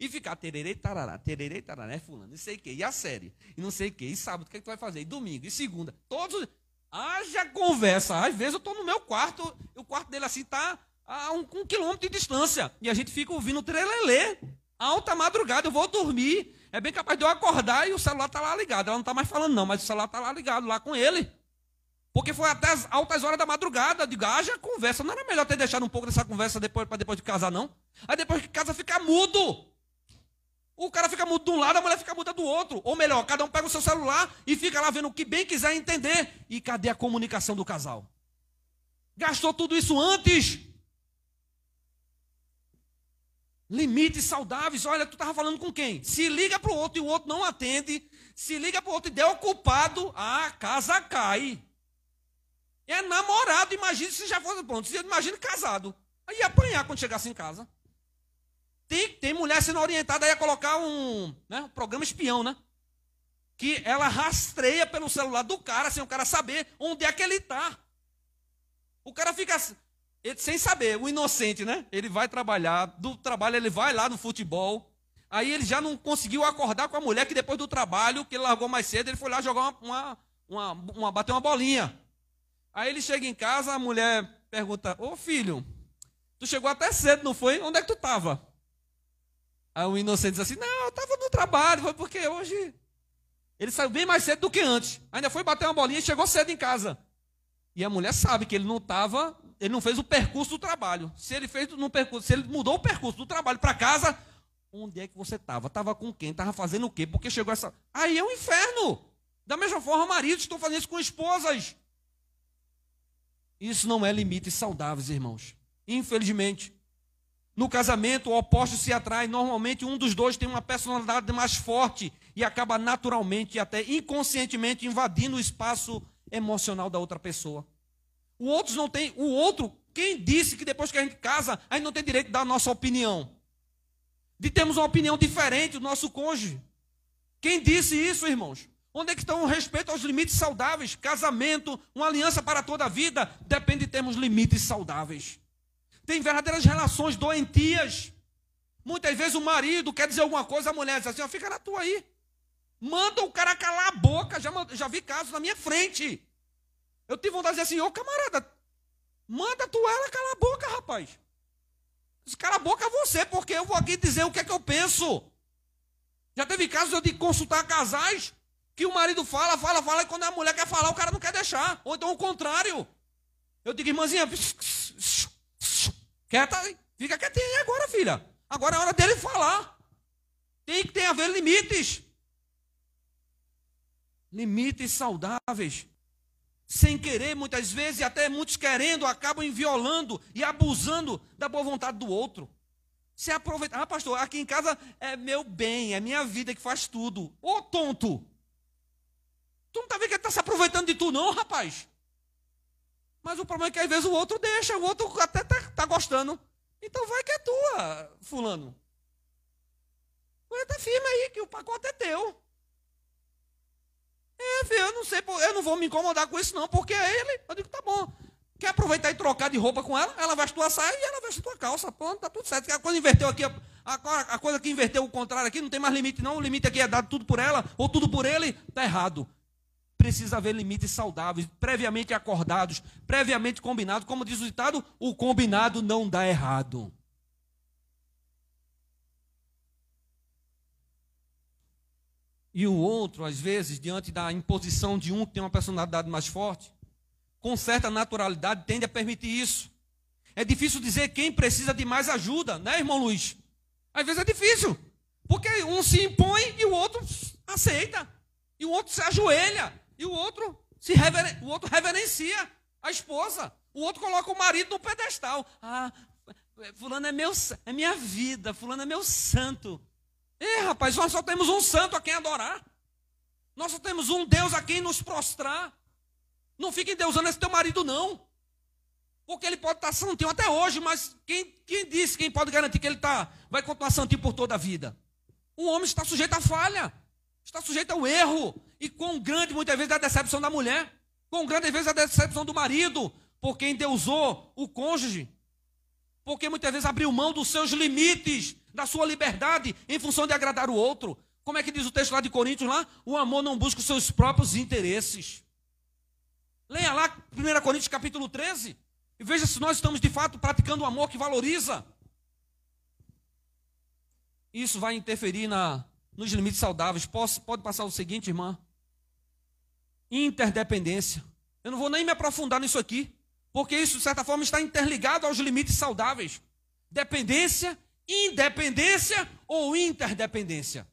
e ficar tererê, tarará, tererê, tarará, é fulano, não sei o quê. E a série, e não sei o quê. E sábado, o que, é que tu vai fazer? E domingo, e segunda. Todos. Haja conversa. Às vezes eu estou no meu quarto, o quarto dele assim está a um, um, quilômetro de distância. E a gente fica ouvindo trelelê. Alta madrugada, eu vou dormir. É bem capaz de eu acordar e o celular está lá ligado. Ela não está mais falando, não, mas o celular está lá ligado, lá com ele. Porque foi até as altas horas da madrugada. De haja conversa. Não era melhor ter deixado um pouco dessa conversa depois para depois de casar, não? Aí depois que casa fica mudo. O cara fica mudo de um lado, a mulher fica muda do outro. Ou melhor, cada um pega o seu celular e fica lá vendo o que bem quiser entender. E cadê a comunicação do casal? Gastou tudo isso antes. Limites saudáveis. Olha, tu estava falando com quem? Se liga para o outro e o outro não atende. Se liga para o outro e der ocupado, a casa cai. É namorado, imagine se já fosse pronto. Imagine casado. Aí ia apanhar quando chegasse em casa. Tem, tem mulher sendo orientada a colocar um, né, um programa espião, né? Que ela rastreia pelo celular do cara, sem o cara saber onde é que ele está. O cara fica ele, sem saber, o inocente, né? Ele vai trabalhar, do trabalho ele vai lá no futebol. Aí ele já não conseguiu acordar com a mulher que depois do trabalho, que ele largou mais cedo, ele foi lá jogar uma, uma, uma, uma bater uma bolinha. Aí ele chega em casa, a mulher pergunta: Ô filho, tu chegou até cedo, não foi? Onde é que tu estava? Aí o inocente diz assim: Não, eu estava no trabalho, foi porque hoje. Ele saiu bem mais cedo do que antes. Ainda foi bater uma bolinha e chegou cedo em casa. E a mulher sabe que ele não estava, ele não fez o percurso do trabalho. Se ele fez no percurso, se ele mudou o percurso do trabalho para casa, onde é que você estava? Estava com quem? Estava fazendo o quê? Porque chegou essa. Aí é um inferno. Da mesma forma, maridos estão fazendo isso com esposas. Isso não é limites saudáveis, irmãos. Infelizmente. No casamento, o oposto se atrai. Normalmente, um dos dois tem uma personalidade mais forte e acaba naturalmente e até inconscientemente invadindo o espaço emocional da outra pessoa. O outro não tem. O outro, quem disse que depois que a gente casa, a gente não tem direito de dar a nossa opinião? De termos uma opinião diferente do nosso cônjuge? Quem disse isso, irmãos? Onde é que estão o respeito aos limites saudáveis? Casamento, uma aliança para toda a vida, depende de termos limites saudáveis. Tem verdadeiras relações doentias. Muitas vezes o marido quer dizer alguma coisa, a mulher diz assim: ó, fica na tua aí. Manda o cara calar a boca. Já, já vi casos na minha frente. Eu tive vontade de dizer assim: ô camarada, manda tu ela calar a boca, rapaz. Cala a boca você, porque eu vou aqui dizer o que é que eu penso. Já teve casos de consultar casais que o marido fala, fala, fala, e quando a mulher quer falar, o cara não quer deixar. Ou então o contrário. Eu digo, irmãzinha, Quieta, fica quietinha aí agora, filha. Agora é hora dele falar. Tem que ter a ver limites. Limites saudáveis. Sem querer, muitas vezes, e até muitos querendo, acabam violando e abusando da boa vontade do outro. Se aproveitar. Ah, pastor, aqui em casa é meu bem, é minha vida que faz tudo. Ô tonto! Tu não está vendo que ele está se aproveitando de tu, não, rapaz? Mas o problema é que às vezes o outro deixa, o outro até está tá gostando. Então vai que é tua, fulano. Aguenta firme aí, que o pacote é teu. É, filho, eu não sei, eu não vou me incomodar com isso, não, porque é ele. Eu digo, tá bom. Quer aproveitar e trocar de roupa com ela? Ela veste tua saia e ela veste tua calça. Pronto, tá tudo certo. A coisa inverteu aqui, a, coisa que inverteu o contrário aqui, não tem mais limite, não. O limite aqui é dado tudo por ela, ou tudo por ele, tá errado precisa haver limites saudáveis, previamente acordados, previamente combinados. Como diz o ditado, o combinado não dá errado. E o outro, às vezes, diante da imposição de um que tem uma personalidade mais forte, com certa naturalidade, tende a permitir isso. É difícil dizer quem precisa de mais ajuda, né, irmão Luiz? Às vezes é difícil, porque um se impõe e o outro aceita, e o outro se ajoelha, e o outro se reveren... o outro reverencia a esposa. O outro coloca o marido no pedestal. Ah, fulano é meu, é minha vida, fulano é meu santo. É, rapaz, nós só temos um santo a quem adorar. Nós só temos um Deus a quem nos prostrar. Não fique endeusando esse teu marido, não. Porque ele pode estar santinho até hoje, mas quem, quem disse, quem pode garantir que ele tá, vai continuar santinho por toda a vida? O homem está sujeito à falha, está sujeito ao erro, e quão grande muitas vezes é a decepção da mulher, quão grande às vezes é a decepção do marido, porque endeusou o cônjuge, porque muitas vezes abriu mão dos seus limites, da sua liberdade, em função de agradar o outro. Como é que diz o texto lá de Coríntios lá? O amor não busca os seus próprios interesses. Leia lá 1 Coríntios capítulo 13 e veja se nós estamos de fato praticando o amor que valoriza. Isso vai interferir na, nos limites saudáveis. Posso, pode passar o seguinte, irmã? Interdependência. Eu não vou nem me aprofundar nisso aqui, porque isso, de certa forma, está interligado aos limites saudáveis. Dependência, independência ou interdependência.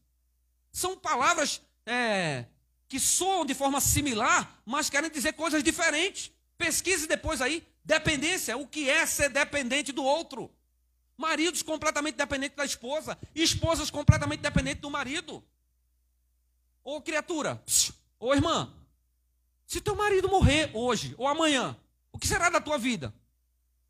São palavras é, que soam de forma similar, mas querem dizer coisas diferentes. Pesquise depois aí. Dependência, o que é ser dependente do outro? Maridos completamente dependentes da esposa, esposas completamente dependentes do marido. Ô criatura, ô irmã, se teu marido morrer hoje ou amanhã, o que será da tua vida?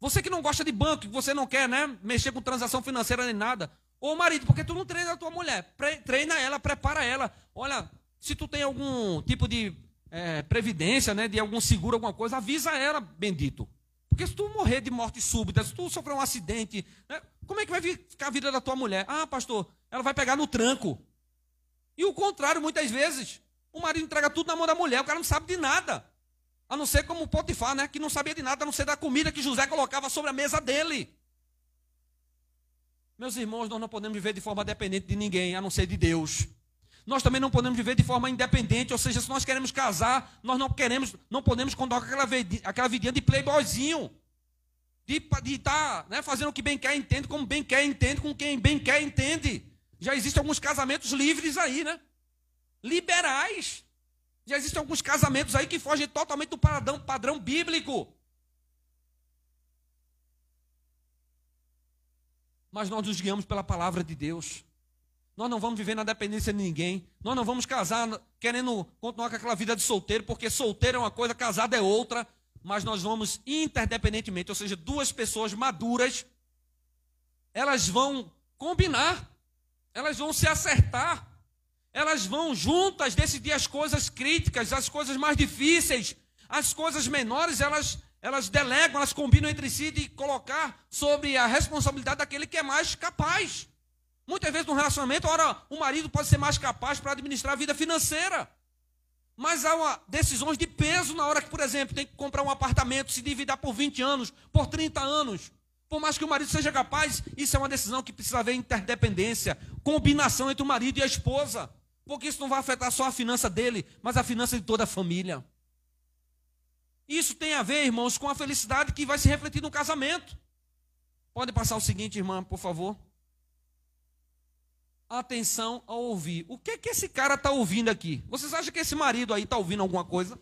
Você que não gosta de banco, que você não quer né, mexer com transação financeira nem nada, Ô marido, porque tu não treina a tua mulher? treina ela, prepara ela. Olha, se tu tem algum tipo de é, previdência, né, de algum seguro, alguma coisa, avisa ela, bendito. Porque se tu morrer de morte súbita, se tu sofrer um acidente, né, como é que vai ficar a vida da tua mulher? Ah, pastor, ela vai pegar no tranco. E o contrário, muitas vezes, o marido entrega tudo na mão da mulher, o cara não sabe de nada. A não ser como Potifar, né, que não sabia de nada, a não ser da comida que José colocava sobre a mesa dele. Meus irmãos, nós não podemos viver de forma dependente de ninguém, a não ser de Deus. Nós também não podemos viver de forma independente, ou seja, se nós queremos casar, nós não queremos, não podemos contar aquela, aquela vidinha de playboyzinho. De estar tá, né, fazendo o que bem quer, entende, como bem quer, entende, com quem bem quer, entende. Já existem alguns casamentos livres aí, né? Liberais. Já existem alguns casamentos aí que fogem totalmente do padrão, padrão bíblico. mas nós nos guiamos pela palavra de Deus. Nós não vamos viver na dependência de ninguém. Nós não vamos casar querendo continuar com aquela vida de solteiro, porque solteiro é uma coisa, casado é outra. Mas nós vamos interdependentemente, ou seja, duas pessoas maduras, elas vão combinar, elas vão se acertar, elas vão juntas decidir as coisas críticas, as coisas mais difíceis, as coisas menores, elas elas delegam, elas combinam entre si de colocar sobre a responsabilidade daquele que é mais capaz. Muitas vezes no relacionamento, ora, o marido pode ser mais capaz para administrar a vida financeira. Mas há uma, decisões de peso na hora que, por exemplo, tem que comprar um apartamento, se dividir por 20 anos, por 30 anos. Por mais que o marido seja capaz, isso é uma decisão que precisa haver interdependência, combinação entre o marido e a esposa. Porque isso não vai afetar só a finança dele, mas a finança de toda a família. Isso tem a ver, irmãos, com a felicidade que vai se refletir no casamento. Pode passar o seguinte, irmã, por favor. Atenção ao ouvir. O que é que esse cara está ouvindo aqui? Vocês acham que esse marido aí está ouvindo alguma coisa?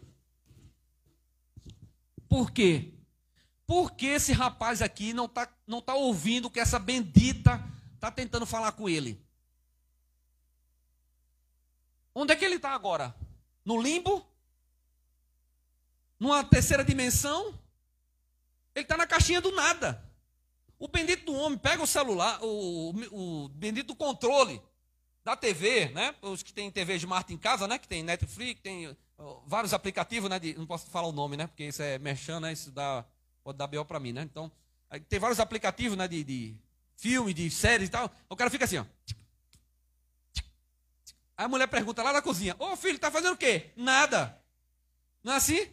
Por quê? Porque esse rapaz aqui não está não tá ouvindo o que essa bendita está tentando falar com ele. Onde é que ele está agora? No limbo? numa terceira dimensão, ele está na caixinha do nada. O bendito do homem pega o celular, o, o bendito do controle da TV, né? Os que têm TV Smart em casa, né? Que tem Netflix, tem vários aplicativos, né? De, não posso falar o nome, né? Porque isso é merchan, né? Isso dá, pode dar BO para mim, né? Então, tem vários aplicativos, né? De, de filme, de séries e tal. O cara fica assim, ó. Aí a mulher pergunta lá na cozinha: Ô filho, tá fazendo o quê? Nada. Não é assim?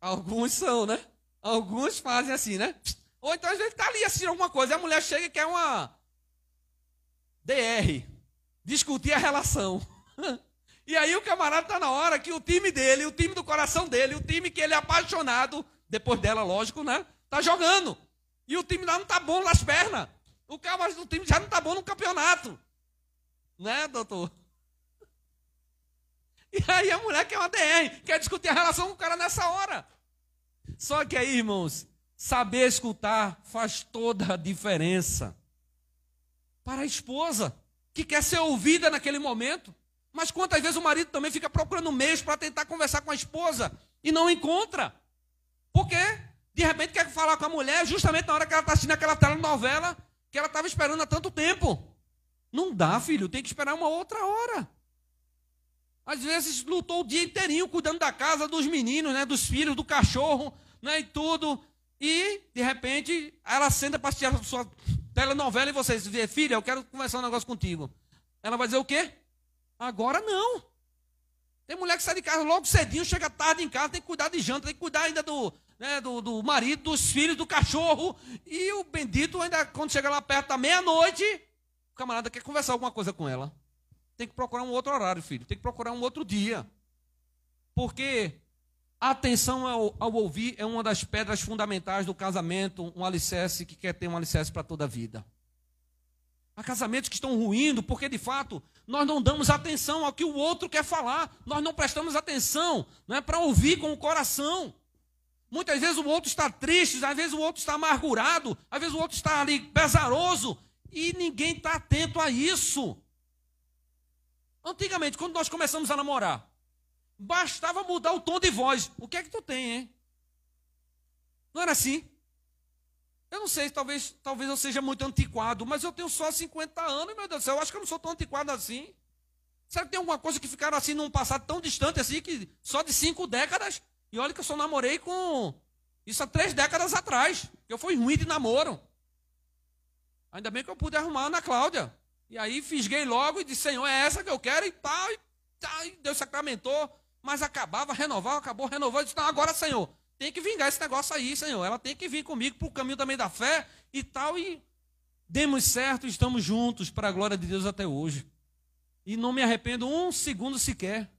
Alguns são, né? Alguns fazem assim, né? Ou então às vezes está ali assistindo alguma coisa, e a mulher chega e quer uma DR, discutir a relação. E aí o camarada está na hora que o time dele, o time do coração dele, o time que ele é apaixonado, depois dela, lógico, né? Tá jogando. E o time lá não tá bom nas pernas. O cara do time já não tá bom no campeonato. Né, doutor? E aí a mulher quer uma DR, quer discutir a relação com o cara nessa hora. Só que aí, irmãos, saber escutar faz toda a diferença. Para a esposa, que quer ser ouvida naquele momento. Mas quantas vezes o marido também fica procurando meios para tentar conversar com a esposa e não encontra? Porque, de repente, quer falar com a mulher justamente na hora que ela está assistindo aquela telenovela que ela estava esperando há tanto tempo. Não dá, filho, tem que esperar uma outra hora. Às vezes lutou o dia inteirinho cuidando da casa, dos meninos, né, dos filhos, do cachorro, né, e tudo. E, de repente, ela senta para assistir a sua telenovela e você diz, filha, eu quero conversar um negócio contigo. Ela vai dizer o quê? Agora não. Tem mulher que sai de casa logo cedinho, chega tarde em casa, tem que cuidar de janta, tem que cuidar ainda do, né, do, do marido, dos filhos, do cachorro. E o bendito, ainda quando chega lá perto da meia-noite, camarada quer conversar alguma coisa com ela. Tem que procurar um outro horário, filho. Tem que procurar um outro dia. Porque a atenção ao, ao, ouvir é uma das pedras fundamentais do casamento, um alicerce que quer ter um alicerce para toda a vida. Há casamentos que estão ruindo porque, de fato, nós não damos atenção ao que o outro quer falar, nós não prestamos atenção né, para ouvir com o coração. Muitas vezes o outro está triste, às vezes o outro está amargurado, às vezes o outro está ali pesaroso e ninguém está atento a isso. Antigamente, quando nós começamos a namorar, bastava mudar o tom de voz. O que é que tu tem, hein? Não era assim? Eu não sei, talvez, talvez eu seja muito antiquado, mas eu tenho só 50 anos, meu Deus do céu, eu acho que eu não sou tão antiquado assim. Será que tem alguma coisa que ficaram assim num passado tão distante assim, que só de cinco décadas? E olha que eu só namorei com isso há três décadas atrás. Eu fui ruim de namoro. Ainda bem que eu pude arrumar a Ana Cláudia. E aí fisguei logo e disse, Senhor, é essa que eu quero e tal. E, tal, e Deus sacramentou. Mas acabava, renovava, acabou, renovou. Eu disse, não, agora, Senhor, tem que vingar esse negócio aí, Senhor. Ela tem que vir comigo para o caminho também da fé e tal. E demos certo, estamos juntos para a glória de Deus até hoje. E não me arrependo um segundo sequer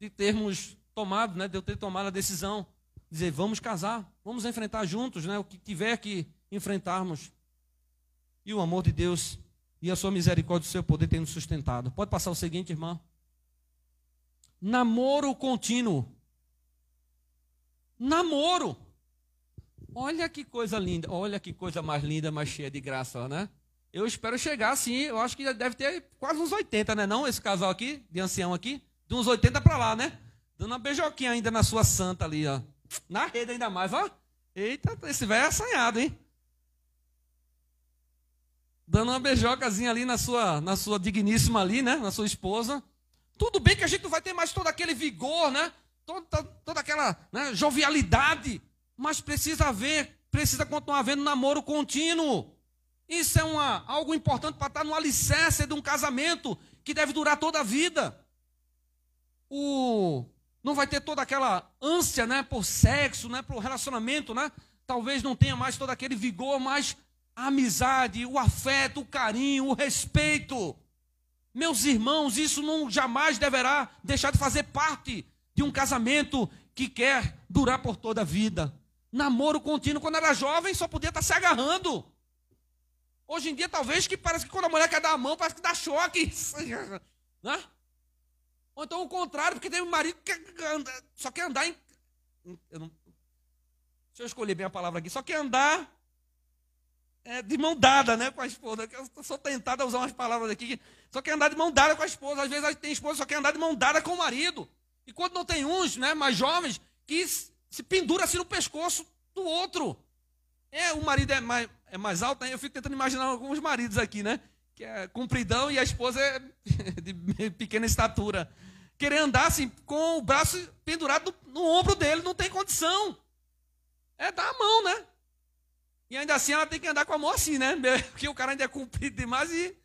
de termos tomado, né, de eu ter tomado a decisão. Dizer, vamos casar, vamos enfrentar juntos, né, o que tiver que enfrentarmos. E o amor de Deus e a sua misericórdia e o seu poder tem nos sustentado. Pode passar o seguinte, irmã. Namoro contínuo. Namoro. Olha que coisa linda, olha que coisa mais linda, mais cheia de graça, né? Eu espero chegar assim, eu acho que deve ter quase uns 80, né? Não, esse casal aqui, de ancião aqui, de uns 80 para lá, né? Dando uma beijoquinha ainda na sua santa ali, ó. Na rede ainda mais, ó. Eita, esse velho é assanhado, hein? Dando uma beijocazinha ali na sua, na sua digníssima ali, né? Na sua esposa. Tudo bem que a gente não vai ter mais todo aquele vigor, né? Toda, toda aquela né, jovialidade. Mas precisa haver, precisa continuar havendo namoro contínuo. Isso é uma, algo importante para estar no alicerce de um casamento que deve durar toda a vida. O, não vai ter toda aquela ânsia né, por sexo, né, por relacionamento, né? Talvez não tenha mais todo aquele vigor, mas a amizade, o afeto, o carinho, o respeito. Meus irmãos, isso não jamais deverá deixar de fazer parte de um casamento que quer durar por toda a vida. Namoro contínuo, quando era jovem, só podia estar se agarrando. Hoje em dia, talvez que parece que quando a mulher quer dar a mão, parece que dá choque. Né? Ou então o contrário, porque tem um marido que só quer andar em. Eu não, deixa eu escolher bem a palavra aqui. Só quer andar é, de mão dada né, com a esposa. Eu sou tentado a usar umas palavras aqui. Só quer andar de mão dada com a esposa. Às vezes tem esposa só quer andar de mão dada com o marido. E quando não tem uns, né, mais jovens, que se pendura assim no pescoço do outro. É, o marido é mais, é mais alto, né? eu fico tentando imaginar alguns maridos aqui, né? Que é compridão e a esposa é de pequena estatura. Querer andar assim, com o braço pendurado no, no ombro dele, não tem condição. É dar a mão, né? E ainda assim ela tem que andar com a mão assim, né? Porque o cara ainda é comprido demais e.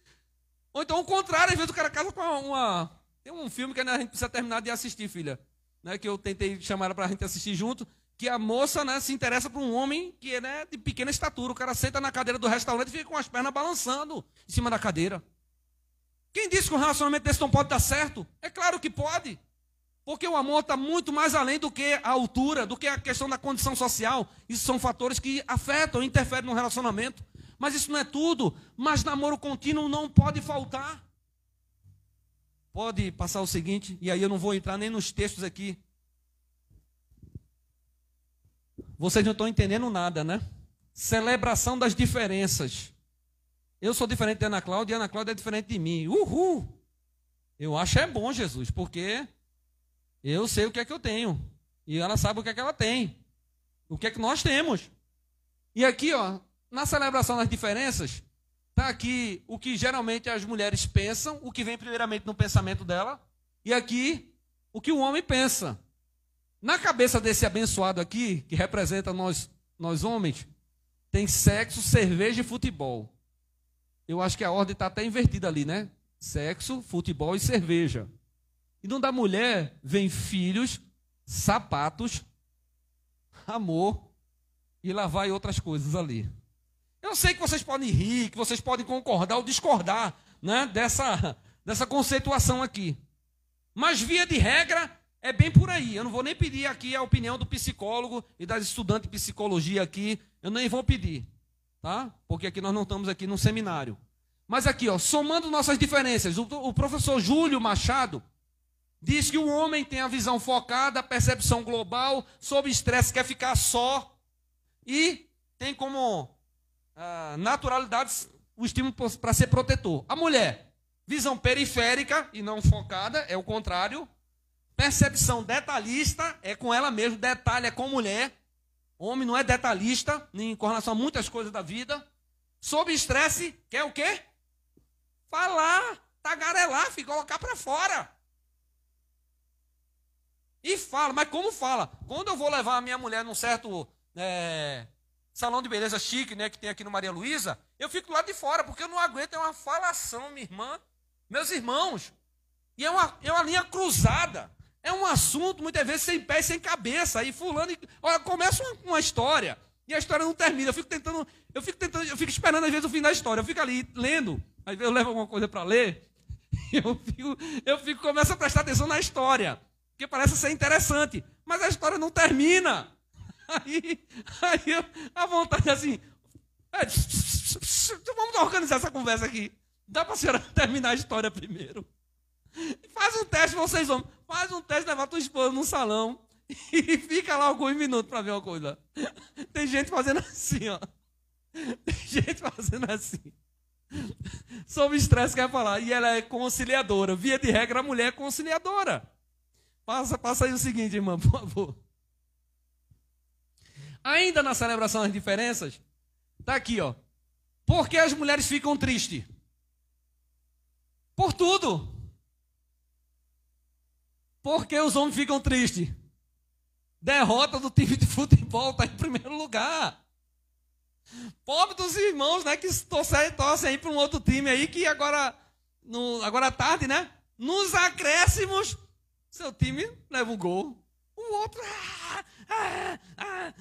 Ou então o contrário, às vezes o cara casa com uma. Tem um filme que a gente precisa terminar de assistir, filha. Né? Que eu tentei chamar ela para a gente assistir junto. Que a moça né, se interessa por um homem que é né, de pequena estatura. O cara senta na cadeira do restaurante e fica com as pernas balançando em cima da cadeira. Quem disse que um relacionamento desse não pode dar certo? É claro que pode. Porque o amor está muito mais além do que a altura, do que a questão da condição social. Isso são fatores que afetam, interferem no relacionamento. Mas isso não é tudo. Mas namoro contínuo não pode faltar. Pode passar o seguinte, e aí eu não vou entrar nem nos textos aqui. Vocês não estão entendendo nada, né? Celebração das diferenças. Eu sou diferente de Ana Cláudia e Ana Cláudia é diferente de mim. Uhul! Eu acho é bom, Jesus, porque eu sei o que é que eu tenho. E ela sabe o que é que ela tem. O que é que nós temos. E aqui, ó, na celebração das diferenças, tá aqui o que geralmente as mulheres pensam, o que vem primeiramente no pensamento dela. e aqui o que o homem pensa. Na cabeça desse abençoado aqui, que representa nós, nós homens, tem sexo, cerveja e futebol. Eu acho que a ordem está até invertida ali, né? Sexo, futebol e cerveja. E no da mulher vem filhos, sapatos, amor e lá vai outras coisas ali. Eu sei que vocês podem rir, que vocês podem concordar ou discordar né, dessa, dessa conceituação aqui. Mas, via de regra, é bem por aí. Eu não vou nem pedir aqui a opinião do psicólogo e das estudantes de psicologia aqui. Eu nem vou pedir. Tá? Porque aqui nós não estamos aqui num seminário. Mas aqui, ó, somando nossas diferenças, o, o professor Júlio Machado diz que o homem tem a visão focada, a percepção global, sob estresse quer ficar só e tem como ah, naturalidade o estímulo para ser protetor. A mulher, visão periférica e não focada, é o contrário. Percepção detalhista é com ela mesmo, detalhe é com mulher. Homem não é detalhista, nem com relação a muitas coisas da vida. Sob estresse, quer o quê? Falar, tagarelar, colocar para fora. E fala, mas como fala? Quando eu vou levar a minha mulher num certo é, salão de beleza chique, né, que tem aqui no Maria Luísa, eu fico lá de fora, porque eu não aguento, é uma falação, minha irmã, meus irmãos. E é uma, é uma linha cruzada. É um assunto, muitas vezes, sem pé e sem cabeça. Aí fulano, olha, começa uma, uma, história, e a história não termina. Eu fico tentando, eu fico tentando, eu fico esperando, às vezes, o fim da história. Eu fico ali lendo, às vezes eu levo alguma coisa para ler, eu fico, eu fico, começo a prestar atenção na história. Porque parece ser interessante. Mas a história não termina. Aí, aí a vontade é assim. É, vamos organizar essa conversa aqui. Dá para a senhora terminar a história primeiro. Faz um teste, vocês vão. Faz um teste, leva tua esposa no salão e fica lá alguns minutos para ver uma coisa. Tem gente fazendo assim, ó. Tem gente fazendo assim. Sobre estresse quer falar. E ela é conciliadora. Via de regra, a mulher é conciliadora. Passa, passa aí o seguinte, irmã, por favor. Ainda na celebração das diferenças, está aqui, ó. Por que as mulheres ficam tristes? Por tudo. Por que os homens ficam tristes? Derrota do time de futebol está em primeiro lugar. Pobre dos irmãos, né, que torcem, torcem aí para um outro time aí que agora, no, agora à tarde, né? Nos acréscimos, seu time leva um gol. O outro. Ah, ah, ah,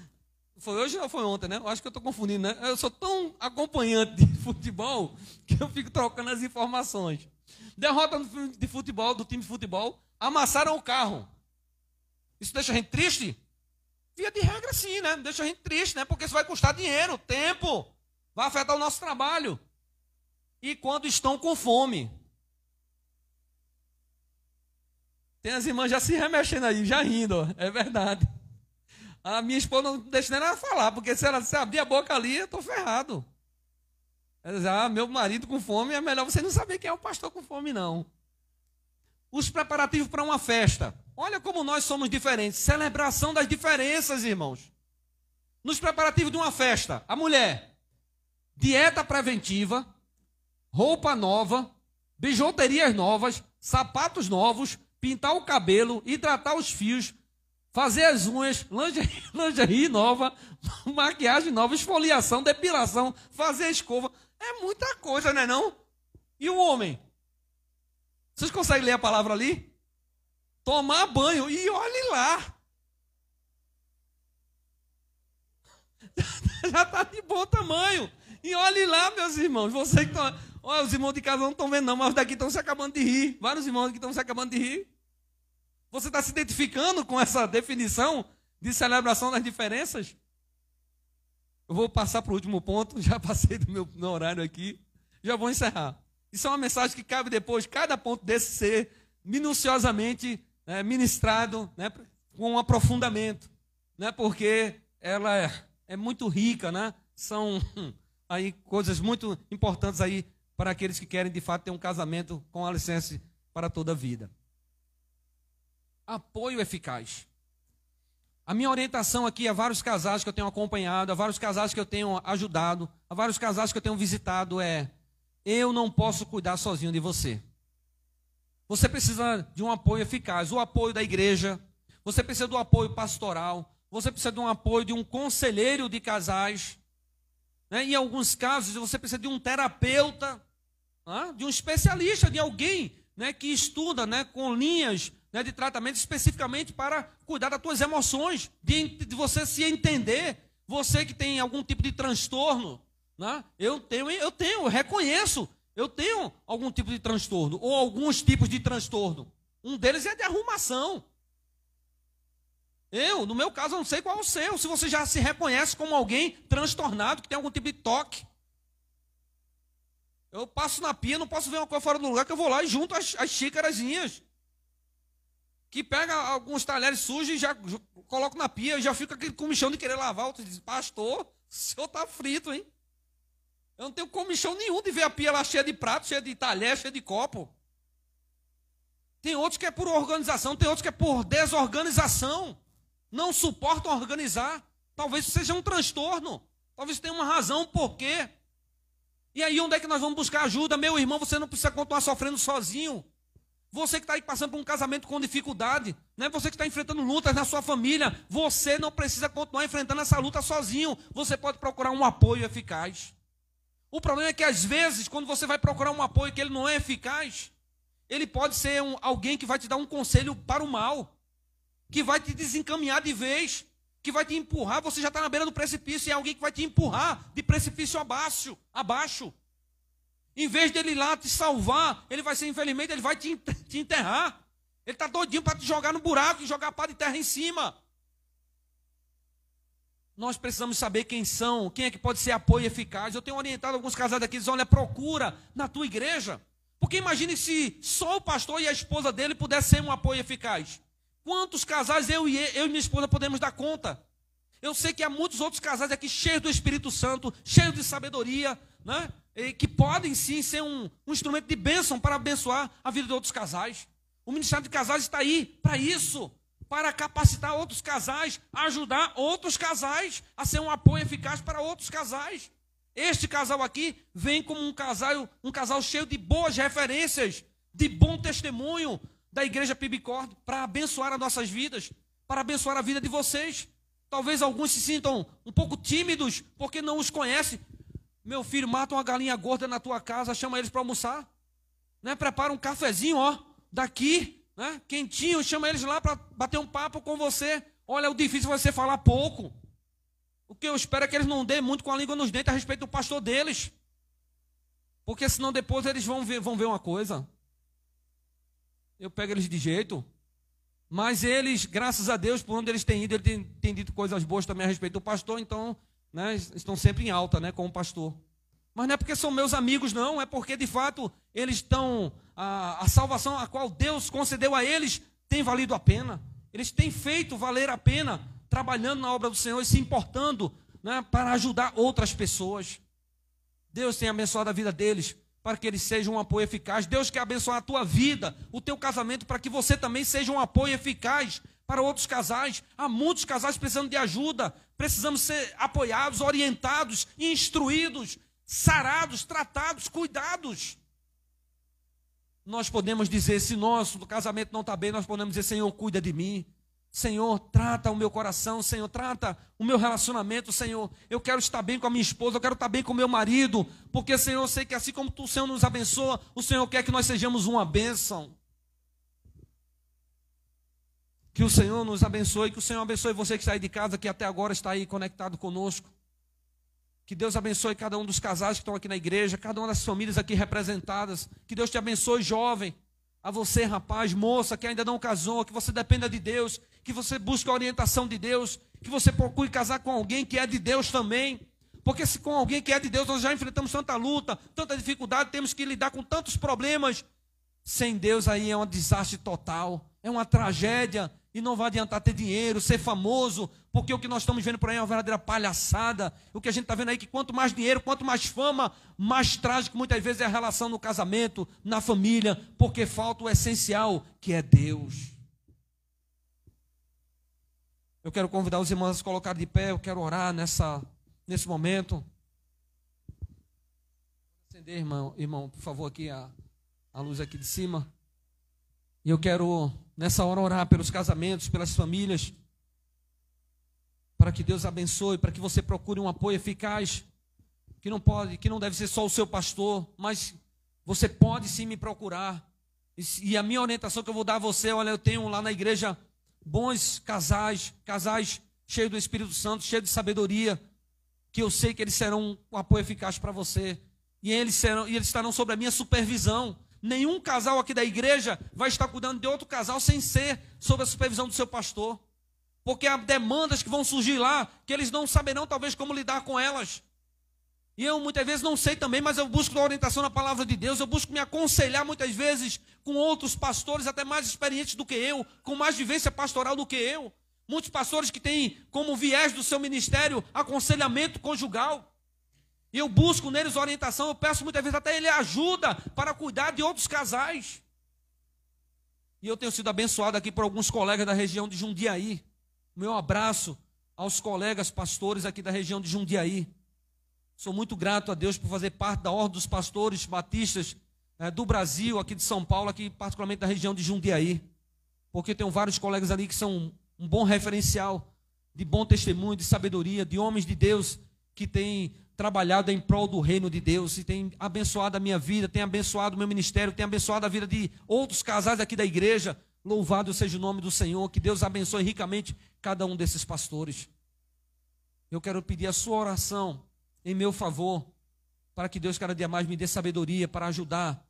foi hoje ou foi ontem, né? Eu acho que eu estou confundindo, né? Eu sou tão acompanhante de futebol que eu fico trocando as informações. Derrota de futebol, do time de futebol, amassaram o carro. Isso deixa a gente triste? Via de regra, sim, né? Deixa a gente triste, né? Porque isso vai custar dinheiro, tempo, vai afetar o nosso trabalho. E quando estão com fome. Tem as irmãs já se remexendo aí, já rindo, é verdade. A minha esposa não deixa nem ela falar, porque se ela se abrir a boca ali, eu estou ferrado. Ela diz, ah, meu marido com fome, é melhor você não saber quem é o pastor com fome, não. Os preparativos para uma festa. Olha como nós somos diferentes. Celebração das diferenças, irmãos. Nos preparativos de uma festa, a mulher, dieta preventiva, roupa nova, bijuterias novas, sapatos novos, pintar o cabelo, hidratar os fios, fazer as unhas, lingerie, lingerie nova, maquiagem nova, esfoliação, depilação, fazer escova. É muita coisa, não é não? E o homem? Vocês conseguem ler a palavra ali? Tomar banho e olhe lá. Já está de bom tamanho. E olhe lá, meus irmãos. Você que estão. Olha, os irmãos de casa não estão vendo, não, mas os daqui estão se acabando de rir. Vários irmãos aqui estão se acabando de rir. Você está se identificando com essa definição de celebração das diferenças? Eu vou passar para o último ponto, já passei do meu, horário aqui, já vou encerrar. Isso é uma mensagem que cabe depois, cada ponto desse ser minuciosamente né, ministrado né, com um aprofundamento, né, porque ela é, é muito rica, né? são aí coisas muito importantes aí para aqueles que querem de fato ter um casamento com alicerce para toda a vida apoio eficaz. A minha orientação aqui a vários casais que eu tenho acompanhado, a vários casais que eu tenho ajudado, a vários casais que eu tenho visitado é: eu não posso cuidar sozinho de você. Você precisa de um apoio eficaz, o apoio da igreja, você precisa do apoio pastoral, você precisa de um apoio de um conselheiro de casais. Né? Em alguns casos, você precisa de um terapeuta, de um especialista, de alguém né, que estuda né, com linhas né, de tratamento especificamente para cuidar das tuas emoções, de, de, você se entender. Você que tem algum tipo de transtorno, né, eu tenho, eu tenho, eu reconheço, eu tenho algum tipo de transtorno, ou alguns tipos de transtorno. Um deles é de arrumação. Eu, no meu caso, não sei qual é o seu. Se você já se reconhece como alguém transtornado, que tem algum tipo de toque. Eu passo na pia, não posso ver uma coisa fora do lugar, que eu vou lá e junto as, as xícarazinhas. Que pega alguns talheres sujos e já coloco na pia, e já fica aquele comichão de querer lavar. Outro diz, pastor, o senhor está frito, hein? Eu não tenho comichão nenhum de ver a pia lá cheia de prato, cheia de talher, cheia de copo. Tem outros que é por organização, tem outros que é por desorganização não suportam organizar. Talvez seja um transtorno. Talvez tenha uma razão, um porquê. E aí, onde é que nós vamos buscar ajuda? Meu irmão, você não precisa continuar sofrendo sozinho. Você que está aí passando por um casamento com dificuldade, né? você que está enfrentando lutas na sua família, você não precisa continuar enfrentando essa luta sozinho. Você pode procurar um apoio eficaz. O problema é que às vezes, quando você vai procurar um apoio que ele não é eficaz, ele pode ser um, alguém que vai te dar um conselho para o mal que vai te desencaminhar de vez, que vai te empurrar. Você já está na beira do precipício e é alguém que vai te empurrar de precipício abaixo, abaixo. Em vez dele ir lá te salvar, ele vai ser, infelizmente, ele vai te, te enterrar. Ele está doidinho para te jogar no buraco e jogar pá de terra em cima. Nós precisamos saber quem são, quem é que pode ser apoio eficaz. Eu tenho orientado alguns casais aqui, dizem, olha, procura na tua igreja. Porque imagine se só o pastor e a esposa dele pudessem ser um apoio eficaz. Quantos casais eu e, eu e minha esposa podemos dar conta? Eu sei que há muitos outros casais aqui cheios do Espírito Santo, cheios de sabedoria, né? E que podem sim ser um, um instrumento de bênção para abençoar a vida de outros casais. O Ministério de Casais está aí para isso, para capacitar outros casais, ajudar outros casais a ser um apoio eficaz para outros casais. Este casal aqui vem como um casal, um casal cheio de boas referências, de bom testemunho, da igreja Pibicorde para abençoar as nossas vidas, para abençoar a vida de vocês. Talvez alguns se sintam um pouco tímidos porque não os conhecem. Meu filho, mata uma galinha gorda na tua casa, chama eles para almoçar. Né? Prepara um cafezinho, ó, daqui, né? quentinho, chama eles lá para bater um papo com você. Olha, o difícil vai ser falar pouco. O que eu espero é que eles não dêem muito com a língua nos dentes a respeito do pastor deles. Porque senão depois eles vão ver, vão ver uma coisa eu pego eles de jeito. Mas eles, graças a Deus, por onde eles têm ido, eles têm, têm dito coisas boas também a respeito do pastor, então né, estão sempre em alta né, com o pastor. Mas não é porque são meus amigos, não, é porque de fato eles estão. A, a salvação a qual Deus concedeu a eles tem valido a pena. Eles têm feito valer a pena, trabalhando na obra do Senhor e se importando né, para ajudar outras pessoas. Deus tem abençoado a vida deles para que eles sejam um apoio eficaz. Deus quer abençoar a tua vida, o teu casamento, para que você também seja um apoio eficaz para outros casais. Há muitos casais precisando de ajuda. Precisamos ser apoiados, orientados, instruídos, sarados, tratados, cuidados. Nós podemos dizer, se nosso casamento não está bem, nós podemos dizer, Senhor, cuida de mim. Senhor, trata o meu coração, Senhor, trata o meu relacionamento, Senhor. Eu quero estar bem com a minha esposa, eu quero estar bem com o meu marido, porque, Senhor, eu sei que assim como o Senhor nos abençoa, o Senhor quer que nós sejamos uma bênção. Que o Senhor nos abençoe, que o Senhor abençoe você que está aí de casa, que até agora está aí conectado conosco. Que Deus abençoe cada um dos casais que estão aqui na igreja, cada uma das famílias aqui representadas. Que Deus te abençoe, jovem. A você, rapaz, moça, que ainda não casou, que você dependa de Deus, que você busque a orientação de Deus, que você procure casar com alguém que é de Deus também. Porque se com alguém que é de Deus nós já enfrentamos tanta luta, tanta dificuldade, temos que lidar com tantos problemas. Sem Deus aí é um desastre total, é uma tragédia. E não vai adiantar ter dinheiro, ser famoso, porque o que nós estamos vendo por aí é uma verdadeira palhaçada. O que a gente está vendo aí é que quanto mais dinheiro, quanto mais fama, mais trágico muitas vezes é a relação no casamento, na família, porque falta o essencial, que é Deus. Eu quero convidar os irmãos a se colocar de pé, eu quero orar nessa, nesse momento. Acender, irmão, irmão, por favor, aqui a, a luz aqui de cima. E eu quero, nessa hora, orar pelos casamentos, pelas famílias, para que Deus abençoe, para que você procure um apoio eficaz, que não pode, que não deve ser só o seu pastor, mas você pode sim me procurar. E a minha orientação que eu vou dar a você, olha, eu tenho lá na igreja bons casais, casais cheios do Espírito Santo, cheios de sabedoria, que eu sei que eles serão um apoio eficaz para você. E eles, serão, e eles estarão sob a minha supervisão. Nenhum casal aqui da igreja vai estar cuidando de outro casal sem ser sob a supervisão do seu pastor. Porque há demandas que vão surgir lá que eles não saberão, talvez, como lidar com elas. E eu muitas vezes não sei também, mas eu busco orientação na palavra de Deus, eu busco me aconselhar muitas vezes com outros pastores, até mais experientes do que eu, com mais vivência pastoral do que eu. Muitos pastores que têm como viés do seu ministério aconselhamento conjugal. E eu busco neles orientação, eu peço muitas vezes até ele ajuda para cuidar de outros casais. E eu tenho sido abençoado aqui por alguns colegas da região de Jundiaí. Meu abraço aos colegas pastores aqui da região de Jundiaí. Sou muito grato a Deus por fazer parte da Ordem dos Pastores Batistas é, do Brasil, aqui de São Paulo, aqui particularmente da região de Jundiaí. Porque tenho vários colegas ali que são um bom referencial de bom testemunho, de sabedoria, de homens de Deus que têm trabalhado em prol do reino de Deus e tem abençoado a minha vida, tem abençoado o meu ministério, tem abençoado a vida de outros casais aqui da igreja. Louvado seja o nome do Senhor, que Deus abençoe ricamente cada um desses pastores. Eu quero pedir a sua oração em meu favor, para que Deus cada dia mais me dê sabedoria para ajudar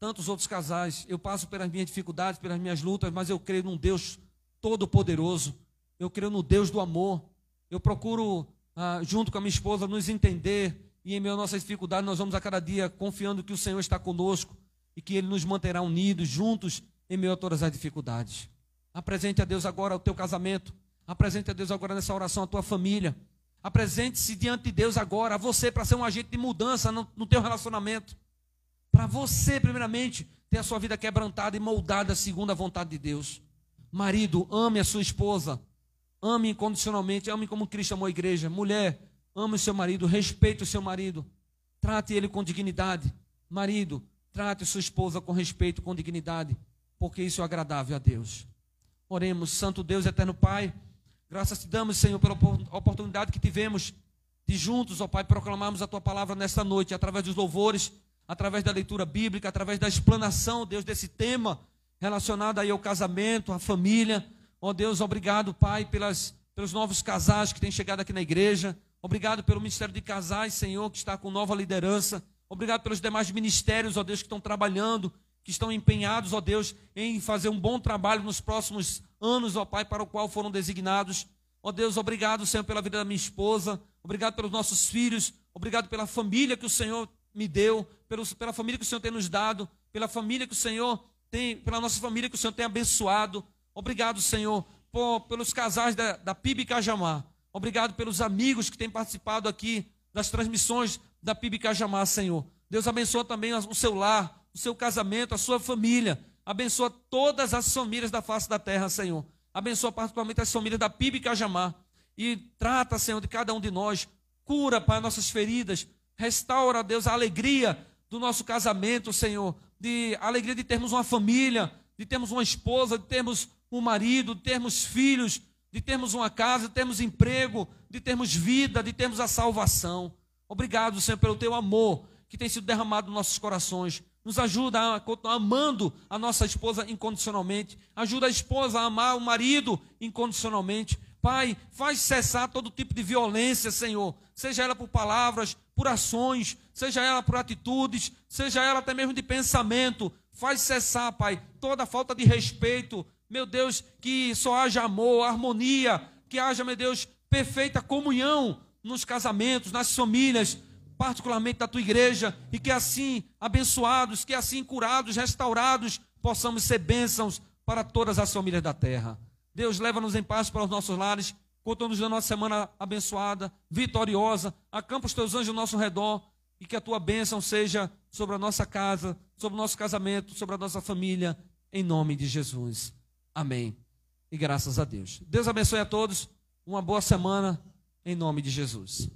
tantos outros casais. Eu passo pelas minhas dificuldades, pelas minhas lutas, mas eu creio num Deus todo-poderoso. Eu creio no Deus do amor. Eu procuro, ah, junto com a minha esposa, nos entender e em meio às nossas dificuldades, nós vamos a cada dia confiando que o Senhor está conosco e que Ele nos manterá unidos, juntos, em meio a todas as dificuldades. Apresente a Deus agora o teu casamento. Apresente a Deus agora nessa oração a tua família. Apresente-se diante de Deus agora, a você, para ser um agente de mudança no, no teu relacionamento. Para você, primeiramente, ter a sua vida quebrantada e moldada segundo a vontade de Deus. Marido, ame a sua esposa. Ame incondicionalmente, ame como Cristo amou a igreja. Mulher, ame o seu marido, respeite o seu marido. Trate ele com dignidade. Marido, trate sua esposa com respeito, com dignidade, porque isso é agradável a Deus. Oremos, Santo Deus, eterno Pai. Graças te damos, Senhor, pela oportunidade que tivemos de juntos, ó Pai, proclamarmos a tua palavra nesta noite, através dos louvores, através da leitura bíblica, através da explanação, Deus, desse tema relacionado aí ao casamento, à família. Ó Deus, obrigado, Pai, pelas, pelos novos casais que têm chegado aqui na igreja. Obrigado pelo Ministério de Casais, Senhor, que está com nova liderança. Obrigado pelos demais ministérios, ó Deus, que estão trabalhando, que estão empenhados, ó Deus, em fazer um bom trabalho nos próximos anos, ó Pai, para o qual foram designados. Ó Deus, obrigado, Senhor, pela vida da minha esposa, obrigado pelos nossos filhos, obrigado pela família que o Senhor me deu, pela família que o Senhor tem nos dado, pela família que o Senhor tem, pela nossa família que o Senhor tem abençoado. Obrigado, Senhor, por, pelos casais da, da PIB Cajamar. Obrigado pelos amigos que têm participado aqui das transmissões da PIB Cajamar, Senhor. Deus abençoa também o seu lar, o seu casamento, a sua família. Abençoa todas as famílias da face da terra, Senhor. Abençoa particularmente as famílias da PIB Cajamar. E trata, Senhor, de cada um de nós. Cura, Pai, nossas feridas. Restaura, Deus, a alegria do nosso casamento, Senhor. De a alegria de termos uma família, de termos uma esposa, de termos um marido, de termos filhos, de termos uma casa, de termos emprego, de termos vida, de termos a salvação. Obrigado, Senhor, pelo teu amor que tem sido derramado nos nossos corações. Nos ajuda a continuar amando a nossa esposa incondicionalmente. Ajuda a esposa a amar o marido incondicionalmente. Pai, faz cessar todo tipo de violência, Senhor. Seja ela por palavras, por ações, seja ela por atitudes, seja ela até mesmo de pensamento. Faz cessar, Pai, toda falta de respeito. Meu Deus, que só haja amor, harmonia, que haja, meu Deus, perfeita comunhão nos casamentos, nas famílias particularmente da tua igreja, e que assim, abençoados, que assim curados, restaurados, possamos ser bênçãos para todas as famílias da terra. Deus, leva-nos em paz para os nossos lares, conta-nos da nossa semana abençoada, vitoriosa, acampa os teus anjos ao nosso redor, e que a tua bênção seja sobre a nossa casa, sobre o nosso casamento, sobre a nossa família, em nome de Jesus. Amém. E graças a Deus. Deus abençoe a todos. Uma boa semana, em nome de Jesus.